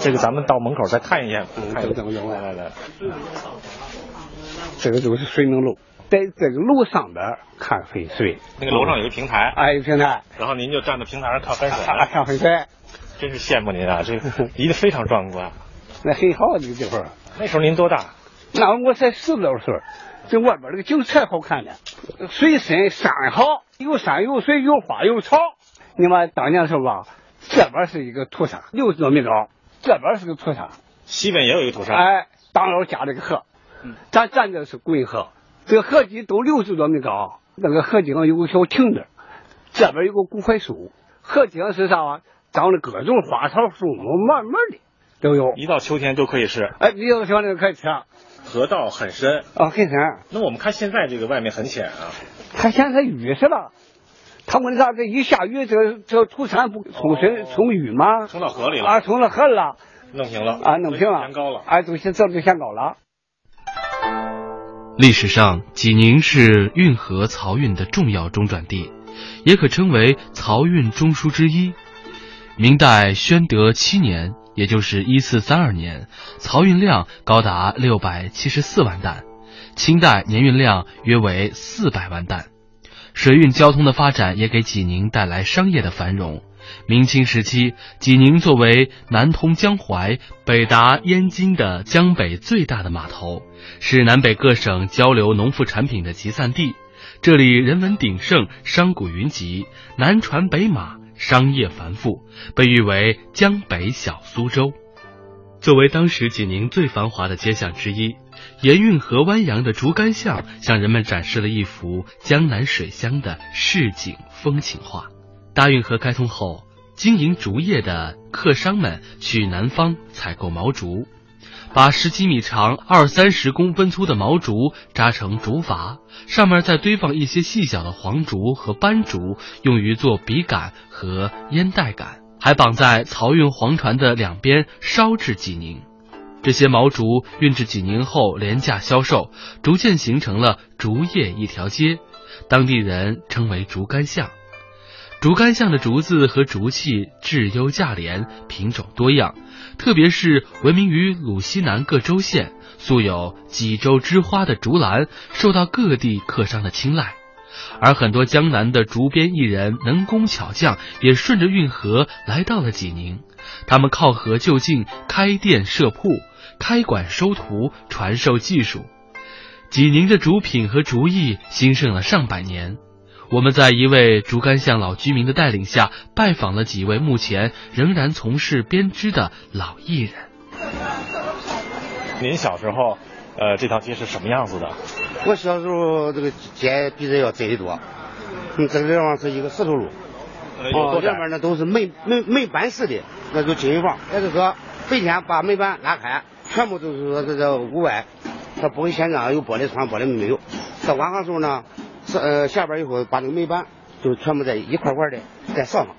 [SPEAKER 29] 这个咱们到门口再看一眼，看
[SPEAKER 28] 等等等，
[SPEAKER 29] 来来来，
[SPEAKER 28] 这个就是水能路。在这个楼上边看分水，
[SPEAKER 29] 那个楼上有个平台，
[SPEAKER 28] 哎，有平台，
[SPEAKER 29] 然后您就站在平台上看分水，
[SPEAKER 28] 看分水，
[SPEAKER 29] 真是羡慕您啊，这 离得非常壮观。
[SPEAKER 28] 那很好这个地方。
[SPEAKER 29] 那时候您多大？
[SPEAKER 30] 那我才十多岁，这外边这个景才好看呢，水深山好，有山有水有花有草。你们当年是吧？这边是一个土山，六十多米高，这边是个土山，
[SPEAKER 29] 西边也有一个土山。
[SPEAKER 28] 哎，当腰夹了个河，咱站的是滚河。这个河堤都六十多米高，那个河堤上有个小亭子，这边有个古槐树，河堤上是啥啊？长的各种花草树木，慢慢的都有。
[SPEAKER 29] 一到秋天就可以吃。
[SPEAKER 28] 哎，一到秋天可以吃。
[SPEAKER 29] 河道很深
[SPEAKER 28] 啊，很深。
[SPEAKER 29] 那我们看现在这个外面很浅啊。
[SPEAKER 28] 它现在雨是吧？它问啥？这一下雨，这这土山不冲水冲雨吗？
[SPEAKER 29] 冲到河里了
[SPEAKER 28] 啊，冲到河里了。
[SPEAKER 29] 弄平了
[SPEAKER 28] 啊，弄平了。
[SPEAKER 29] 填高了。
[SPEAKER 28] 哎，都先这就先高了。
[SPEAKER 25] 历史上，济宁是运河漕运的重要中转地，也可称为漕运中枢之一。明代宣德七年，也就是一四三二年，漕运量高达六百七十四万担；清代年运量约为四百万担。水运交通的发展也给济宁带来商业的繁荣。明清时期，济宁作为南通江淮、北达燕京的江北最大的码头，是南北各省交流农副产品的集散地。这里人文鼎盛，商贾云集，南船北马，商业繁富，被誉为“江北小苏州”。作为当时济宁最繁华的街巷之一，沿运河湾扬的竹竿巷，向人们展示了一幅江南水乡的市井风情画。大运河开通后，经营竹业的客商们去南方采购毛竹，把十几米长、二三十公分粗的毛竹扎成竹筏，上面再堆放一些细小的黄竹和斑竹，用于做笔杆和烟袋杆，还绑在漕运黄船的两边烧制济宁。这些毛竹运至济宁后廉价销售，逐渐形成了竹叶一条街，当地人称为竹竿巷。竹竿巷的竹子和竹器质优价廉，品种多样，特别是闻名于鲁西南各州县、素有“济州之花”的竹篮，受到各地客商的青睐。而很多江南的竹编艺人、能工巧匠也顺着运河来到了济宁，他们靠河就近，开店设铺，开馆收徒，传授技术。济宁的竹品和竹艺兴盛了上百年。我们在一位竹竿巷老居民的带领下，拜访了几位目前仍然从事编织的老艺人。
[SPEAKER 29] 您小时候，呃，这条街是什么样子的？
[SPEAKER 31] 我小时候这个街比这要窄得多。嗯，这个地方是一个石头路，哦，两边呢都是门门门板式的那种进房，也就是说白天把门板拉开，全部都是说这个屋外，它不会现在有玻璃窗，玻璃门没有。到晚上时候呢。是呃，下边以后把那个门板就全部在一块块的再上上。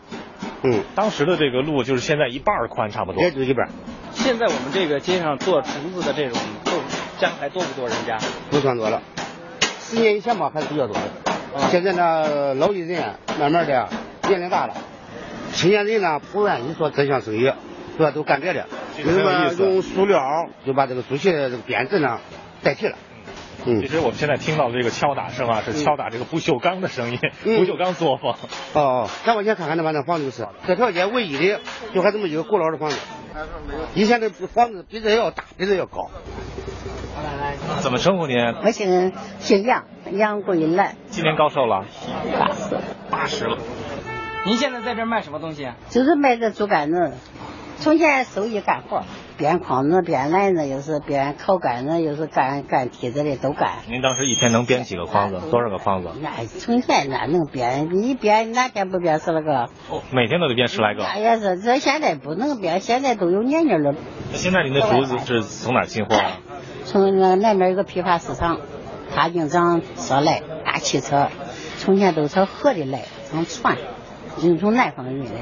[SPEAKER 31] 嗯，
[SPEAKER 29] 当时的这个路就是现在一半宽，差不多。
[SPEAKER 31] 也就一半。
[SPEAKER 32] 现在我们这个街上做厨子的这种家还多不多人家？
[SPEAKER 31] 不算多了。十年以前吧还是比较多的。现在呢，老艺人慢慢的年龄大了，青年人呢不愿意做这项生意，主要都干别的。为什么用塑料就把这个竹器的这个编制呢代替了？
[SPEAKER 29] 嗯其实我们现在听到的这个敲打声啊，是敲打这个不锈钢的声音，不锈钢作坊。
[SPEAKER 31] 哦，再往前看看那把那房子是，这条街唯一的就还这么一个古老的房子。以前的房子比这要大，比这要高。
[SPEAKER 29] 怎么称呼您？
[SPEAKER 33] 我姓姓杨，杨桂兰。
[SPEAKER 29] 今年高寿了？
[SPEAKER 33] 八十。
[SPEAKER 29] 八十了。
[SPEAKER 32] 您现在在这卖什么东西？
[SPEAKER 33] 就是卖这竹竿子，从前手艺干活。编筐子、编篮子，又是编烤杆子，又是干干梯子的，都干。
[SPEAKER 29] 您当时一天能编几个筐子？多少个筐子？
[SPEAKER 33] 那从前哪能编？你编哪天不编十来个？
[SPEAKER 29] 哦，每天都得编十来个。
[SPEAKER 33] 那也是，这现在不能编，现在都有年年了。
[SPEAKER 29] 那现在您的竹子是从哪进货？
[SPEAKER 33] 啊从那南边有个批发市场，他经常车来大汽车，从前都从河里来，从船。就是从南方运来的。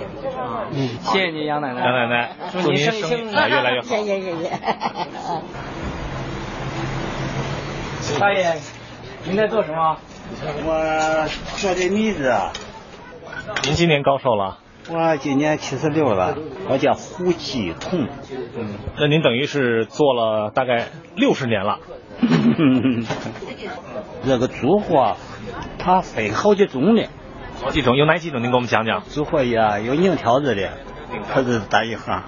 [SPEAKER 32] 嗯，谢谢你杨奶奶。
[SPEAKER 29] 杨奶奶，祝您生意越来越好。
[SPEAKER 33] 谢谢谢谢。
[SPEAKER 32] 大爷，您在做什么？
[SPEAKER 34] 我做的米子。
[SPEAKER 29] 您今年高寿了？
[SPEAKER 34] 我今年七十六了。我叫胡继同。
[SPEAKER 29] 嗯，那您等于是做了大概六十年了。
[SPEAKER 34] 这个竹货，它分好几种的。
[SPEAKER 29] 好几种，有哪几种？您给我们讲讲。
[SPEAKER 34] 竹货呀，有拧条子的，它是单一行；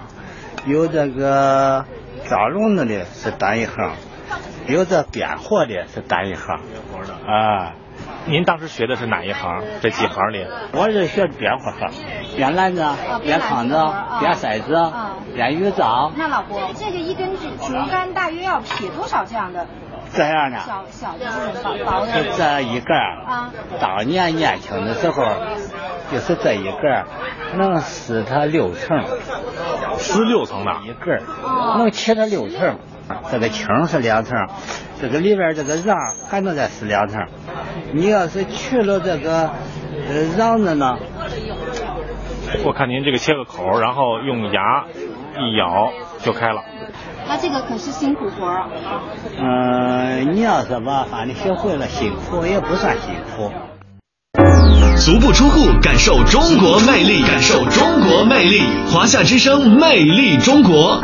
[SPEAKER 34] 有这个扎笼子的，是单一行；有这编货的，是单一行。啊。
[SPEAKER 29] 您当时学的是哪一行？这几行里？
[SPEAKER 34] 我是学编货行，编篮子、编筐子、编筛子、编鱼章。
[SPEAKER 35] 那老伯，这个一根竹竹竿大约要劈多少这样的？
[SPEAKER 34] 这样的，
[SPEAKER 35] 小小的薄薄的，
[SPEAKER 34] 这一个啊，当年年轻的时候，就是这一个能撕它六层，
[SPEAKER 29] 撕六层的
[SPEAKER 34] 一个能切它六层。这个青是两层，这个里边这个瓤还能再撕两层。你要是去了这个呃瓤子呢？
[SPEAKER 29] 我看您这个切个口，然后用牙一咬就开了。
[SPEAKER 35] 他这个可是辛苦活儿。
[SPEAKER 34] 嗯，你要是吧反正学会了，辛苦也不算辛苦。
[SPEAKER 23] 足不出户，感受中国魅力，感受中国魅力。华夏之声，魅力中国。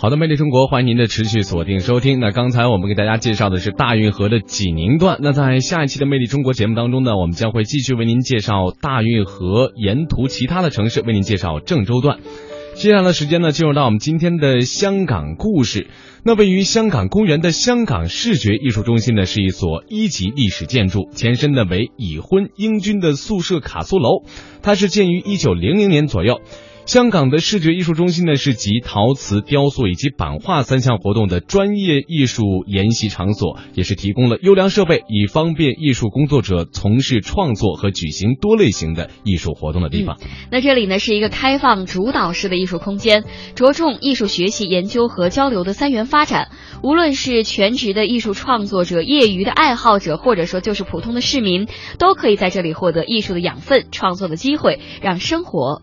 [SPEAKER 1] 好的，魅力中国，欢迎您的持续锁定收听。那刚才我们给大家介绍的是大运河的济宁段。那在下一期的魅力中国节目当中呢，我们将会继续为您介绍大运河沿途其他的城市，为您介绍郑州段。接下来的时间呢，进入到我们今天的香港故事。那位于香港公园的香港视觉艺术中心呢，是一所一级历史建筑，前身呢为已婚英军的宿舍卡苏楼，它是建于一九零零年左右。香港的视觉艺术中心呢，是集陶瓷、雕塑以及版画三项活动的专业艺术研习场所，也是提供了优良设备，以方便艺术工作者从事创作和举行多类型的艺术活动的地方。
[SPEAKER 2] 那这里呢，是一个开放主导式的艺术空间，着重艺术学习、研究和交流的三元发展。无论是全职的艺术创作者、业余的爱好者，或者说就是普通的市民，都可以在这里获得艺术的养分、创作的机会，让生活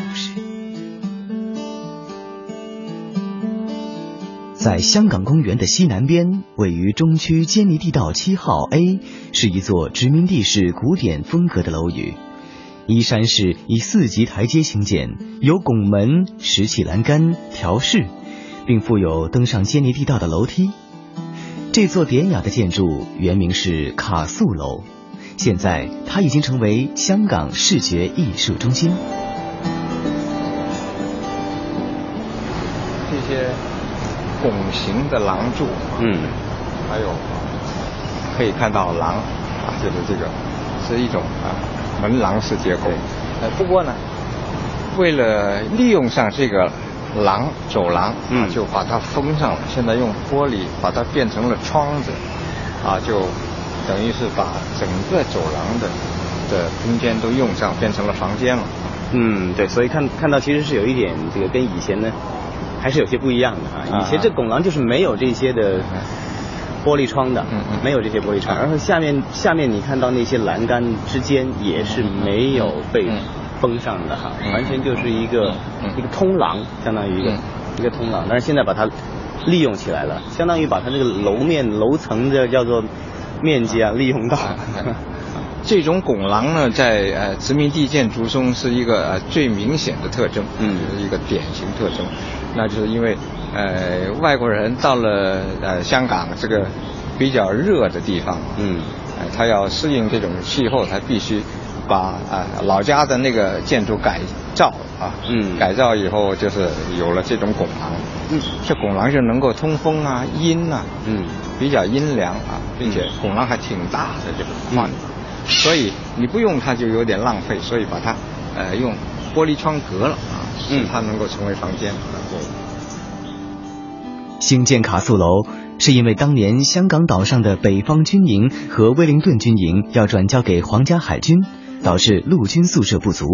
[SPEAKER 23] 在香港公园的西南边，位于中区坚尼地道七号 A，是一座殖民地式古典风格的楼宇。依山势以四级台阶兴建，有拱门、石砌栏杆、条式，并附有登上坚尼地道的楼梯。这座典雅的建筑原名是卡素楼，现在它已经成为香港视觉艺术中心。
[SPEAKER 36] 谢谢。拱形的廊柱，
[SPEAKER 37] 嗯，
[SPEAKER 36] 还有可以看到廊啊，就是这个是一种啊门廊式结构。呃，不过呢，为了利用上这个廊走廊，
[SPEAKER 37] 嗯，
[SPEAKER 36] 就把它封上了。现在用玻璃把它变成了窗子，啊，就等于是把整个走廊的的空间都用上，变成了房间了。
[SPEAKER 37] 嗯，对，所以看看到其实是有一点这个跟以前呢。还是有些不一样的啊！以前这拱廊就是没有这些的玻璃窗的，没有这些玻璃窗，然后下面下面你看到那些栏杆之间也是没有被封上的哈，完全就是一个一个通廊，相当于一个一个通廊。但是现在把它利用起来了，相当于把它这个楼面楼层的叫做面积啊利用到。
[SPEAKER 36] 这种拱廊呢，在呃殖民地建筑中是一个呃最明显的特征，
[SPEAKER 37] 嗯，
[SPEAKER 36] 一个典型特征。那就是因为，呃，外国人到了呃香港这个比较热的地方，
[SPEAKER 37] 嗯，
[SPEAKER 36] 呃，他要适应这种气候，他必须把啊老家的那个建筑改造啊，
[SPEAKER 37] 嗯，
[SPEAKER 36] 改造以后就是有了这种拱廊，
[SPEAKER 37] 嗯，
[SPEAKER 36] 这拱廊就能够通风啊、阴啊，
[SPEAKER 37] 嗯，
[SPEAKER 36] 比较阴凉啊，并且拱廊还挺大的这个宽，所以你不用它就有点浪费，所以把它呃用玻璃窗隔了啊，使它能够成为房间。
[SPEAKER 23] 兴建卡素楼，是因为当年香港岛上的北方军营和威灵顿军营要转交给皇家海军，导致陆军宿舍不足，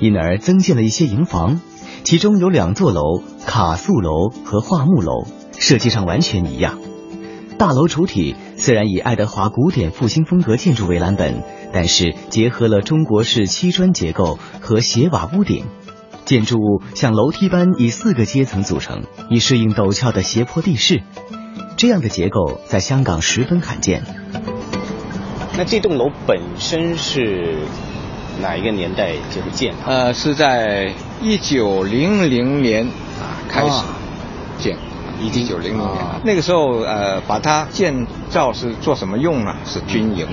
[SPEAKER 23] 因而增建了一些营房，其中有两座楼，卡素楼和桦木楼，设计上完全一样。大楼主体虽然以爱德华古典复兴风格建筑为蓝本，但是结合了中国式砌砖结构和斜瓦屋顶。建筑物像楼梯般以四个阶层组成，以适应陡峭的斜坡地势。这样的结构在香港十分罕见。
[SPEAKER 37] 那这栋楼本身是哪一个年代就是建的？
[SPEAKER 36] 呃，是在一九零零年啊开始建，一九零零年。那个时候呃，把它建造是做什么用呢？是军营，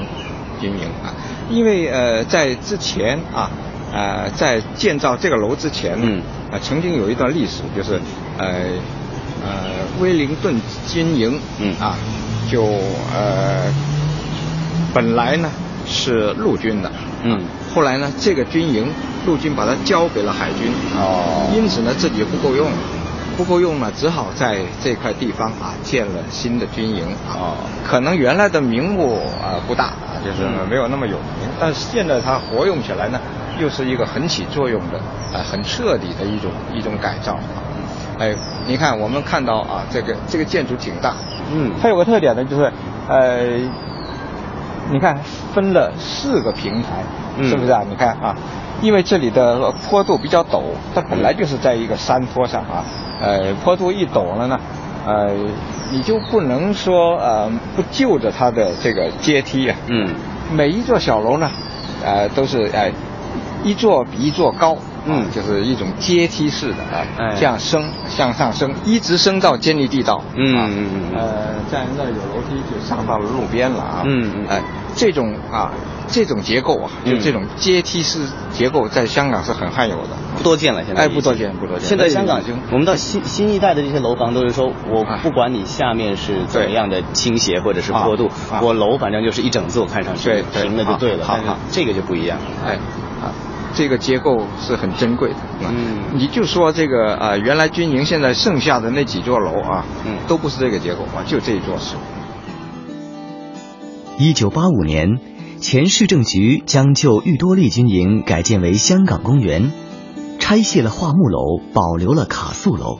[SPEAKER 36] 军营啊，因为呃在之前啊。呃，在建造这个楼之前，
[SPEAKER 37] 嗯，
[SPEAKER 36] 呃，曾经有一段历史，就是呃呃威灵顿军营，
[SPEAKER 37] 嗯
[SPEAKER 36] 啊，就呃本来呢是陆军的，
[SPEAKER 37] 嗯，
[SPEAKER 36] 后来呢这个军营陆军把它交给了海军，
[SPEAKER 37] 哦，
[SPEAKER 36] 因此呢自己不够用，不够用了，只好在这块地方啊建了新的军营，
[SPEAKER 37] 哦，
[SPEAKER 36] 可能原来的名目啊不大啊，就是没有那么有名，但是现在它活用起来呢。又是一个很起作用的，啊，很彻底的一种一种改造啊。哎，你看我们看到啊，这个这个建筑挺大，
[SPEAKER 37] 嗯，
[SPEAKER 36] 它有个特点呢，就是呃，你看分了四个平台，是不是啊？你看啊，因为这里的坡度比较陡，它本来就是在一个山坡上啊，呃，坡度一陡了呢，呃，你就不能说呃不就着它的这个阶梯啊，
[SPEAKER 37] 嗯，
[SPEAKER 36] 每一座小楼呢，呃，都是哎。一座比一座高嗯，就是一种阶梯式的啊，这样升向上升，一直升到坚立地道，
[SPEAKER 37] 嗯
[SPEAKER 36] 嗯嗯，呃，在那儿有楼梯就上到了路边了啊，嗯嗯，哎，这种啊。这种结构啊，就这种阶梯式结构，在香港是很罕有的，
[SPEAKER 37] 不多见了。现在
[SPEAKER 36] 哎，不多见，不多见。
[SPEAKER 37] 现在香港，我们到新新一代的这些楼房都是说，我不管你下面是怎么样的倾斜或者是坡度，我楼反正就是一整座看上去平的就对了。好好，这个就不一样。
[SPEAKER 36] 哎，啊，这个结构是很珍贵的。嗯，你就说这个啊，原来军营现在剩下的那几座楼啊，嗯，都不是这个结构啊，就这一座是。
[SPEAKER 23] 一九八五年。前市政局将旧裕多利军营改建为香港公园，拆卸了桦木楼，保留了卡素楼，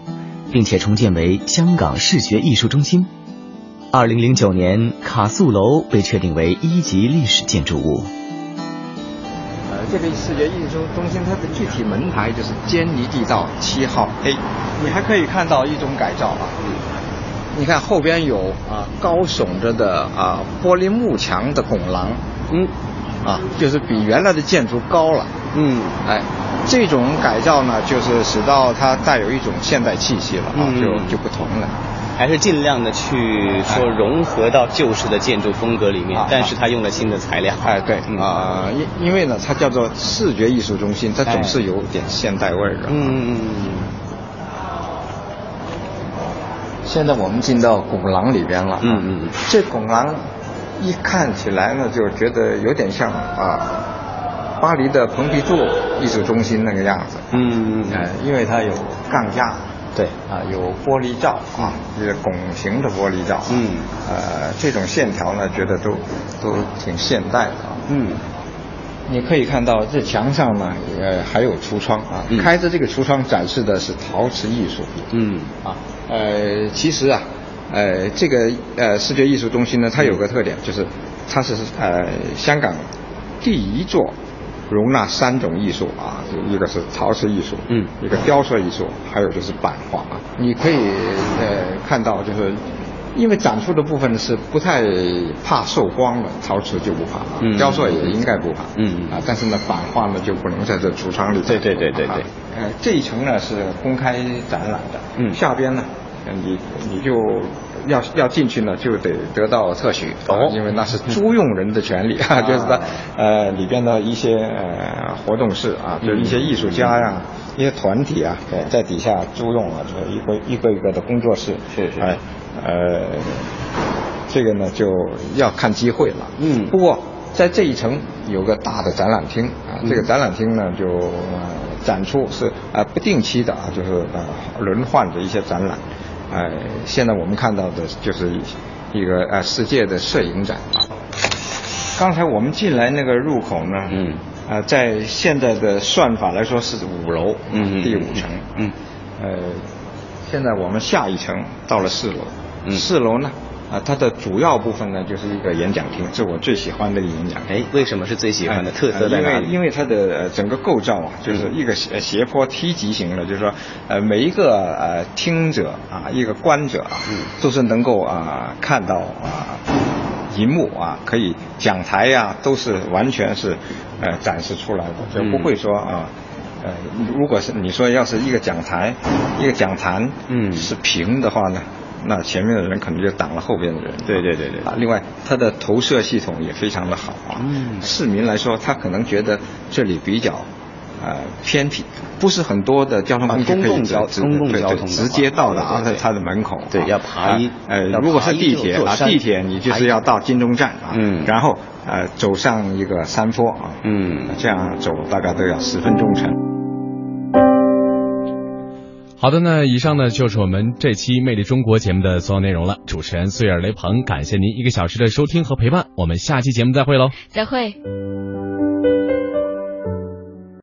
[SPEAKER 23] 并且重建为香港视觉艺术中心。二零零九年，卡素楼被确定为一级历史建筑物。
[SPEAKER 36] 呃，这个视觉艺术中心它的具体门牌就是坚尼地道七号 A。你还可以看到一种改造啊，你看后边有啊高耸着的啊玻璃幕墙的拱廊。嗯，啊，就是比原来的建筑高了。嗯，哎，这种改造呢，就是使到它带有一种现代气息了啊，就就不同了。
[SPEAKER 37] 还是尽量的去说融合到旧式的建筑风格里面，但是它用了新的材料。
[SPEAKER 36] 哎，对，啊，因因为呢，它叫做视觉艺术中心，它总是有点现代味儿的。嗯嗯嗯。现在我们进到拱廊里边了。嗯嗯。这拱廊。一看起来呢，就觉得有点像啊，巴黎的蓬皮杜艺术中心那个样子。嗯嗯。哎，因为它有钢架，
[SPEAKER 37] 对，
[SPEAKER 36] 啊，有玻璃罩啊，一个拱形的玻璃罩。嗯。呃，这种线条呢，觉得都都挺现代的啊。嗯。你可以看到这墙上呢，呃，还有橱窗啊，开着这个橱窗展示的是陶瓷艺术。嗯。啊，呃，其实啊。呃，这个呃视觉艺术中心呢，它有个特点，就是它是呃香港第一座容纳三种艺术啊，一个是陶瓷艺术，嗯，一个雕塑艺术，还有就是版画。你可以呃看到，就是因为展出的部分是不太怕受光的，陶瓷就不怕，嗯，雕塑也应该不怕，嗯啊，但是呢版画呢就不能在这橱窗里。
[SPEAKER 37] 对对对对对。
[SPEAKER 36] 呃，这一层呢是公开展览的，嗯，下边呢。你你就要要进去呢，就得得到特许，哦，因为那是租用人的权利 啊，就是说，呃，里边的一些呃活动室啊，就是一些艺术家呀，一些团体啊，在底下租用啊，就是一个一个一个的工作室，
[SPEAKER 37] 是是，
[SPEAKER 36] 哎，呃，这个呢就要看机会了，嗯，不过在这一层有个大的展览厅啊，这个展览厅呢就展出是啊不定期的啊，就是呃轮换的一些展览。哎，现在我们看到的就是一个呃世界的摄影展啊。刚才我们进来那个入口呢，嗯，呃，在现在的算法来说是五楼，嗯第五层，嗯，呃，现在我们下一层到了四楼，嗯，四楼呢。啊，它的主要部分呢，就是一个演讲厅，是我最喜欢的一个演讲。
[SPEAKER 37] 哎，为什么是最喜欢的？特色在
[SPEAKER 36] 哪里？因为因为它的整个构造啊，就是一个斜斜坡梯级型的，就是说，呃，每一个呃听者啊，一个观者啊，都是能够啊看到啊，银幕啊，可以讲台呀，都是完全是呃展示出来的，就不会说啊，呃，如果是你说要是一个讲台，一个讲坛，嗯，是平的话呢？那前面的人可能就挡了后边的人。
[SPEAKER 37] 对对对对。
[SPEAKER 36] 啊，另外它的投射系统也非常的好啊。嗯。市民来说，他可能觉得这里比较，呃，偏僻，不是很多的交通工具可以
[SPEAKER 37] 公共交公共交通
[SPEAKER 36] 直接到达它的门口。
[SPEAKER 37] 对，要爬一。
[SPEAKER 36] 呃，如果是地铁啊，地铁你就是要到金钟站啊，嗯，然后呃走上一个山坡啊，嗯，这样走大概都要十分钟程。
[SPEAKER 1] 好的，那以上呢就是我们这期《魅力中国》节目的所有内容了。主持人碎耳雷鹏，感谢您一个小时的收听和陪伴，我们下期节目再会喽！
[SPEAKER 2] 再会。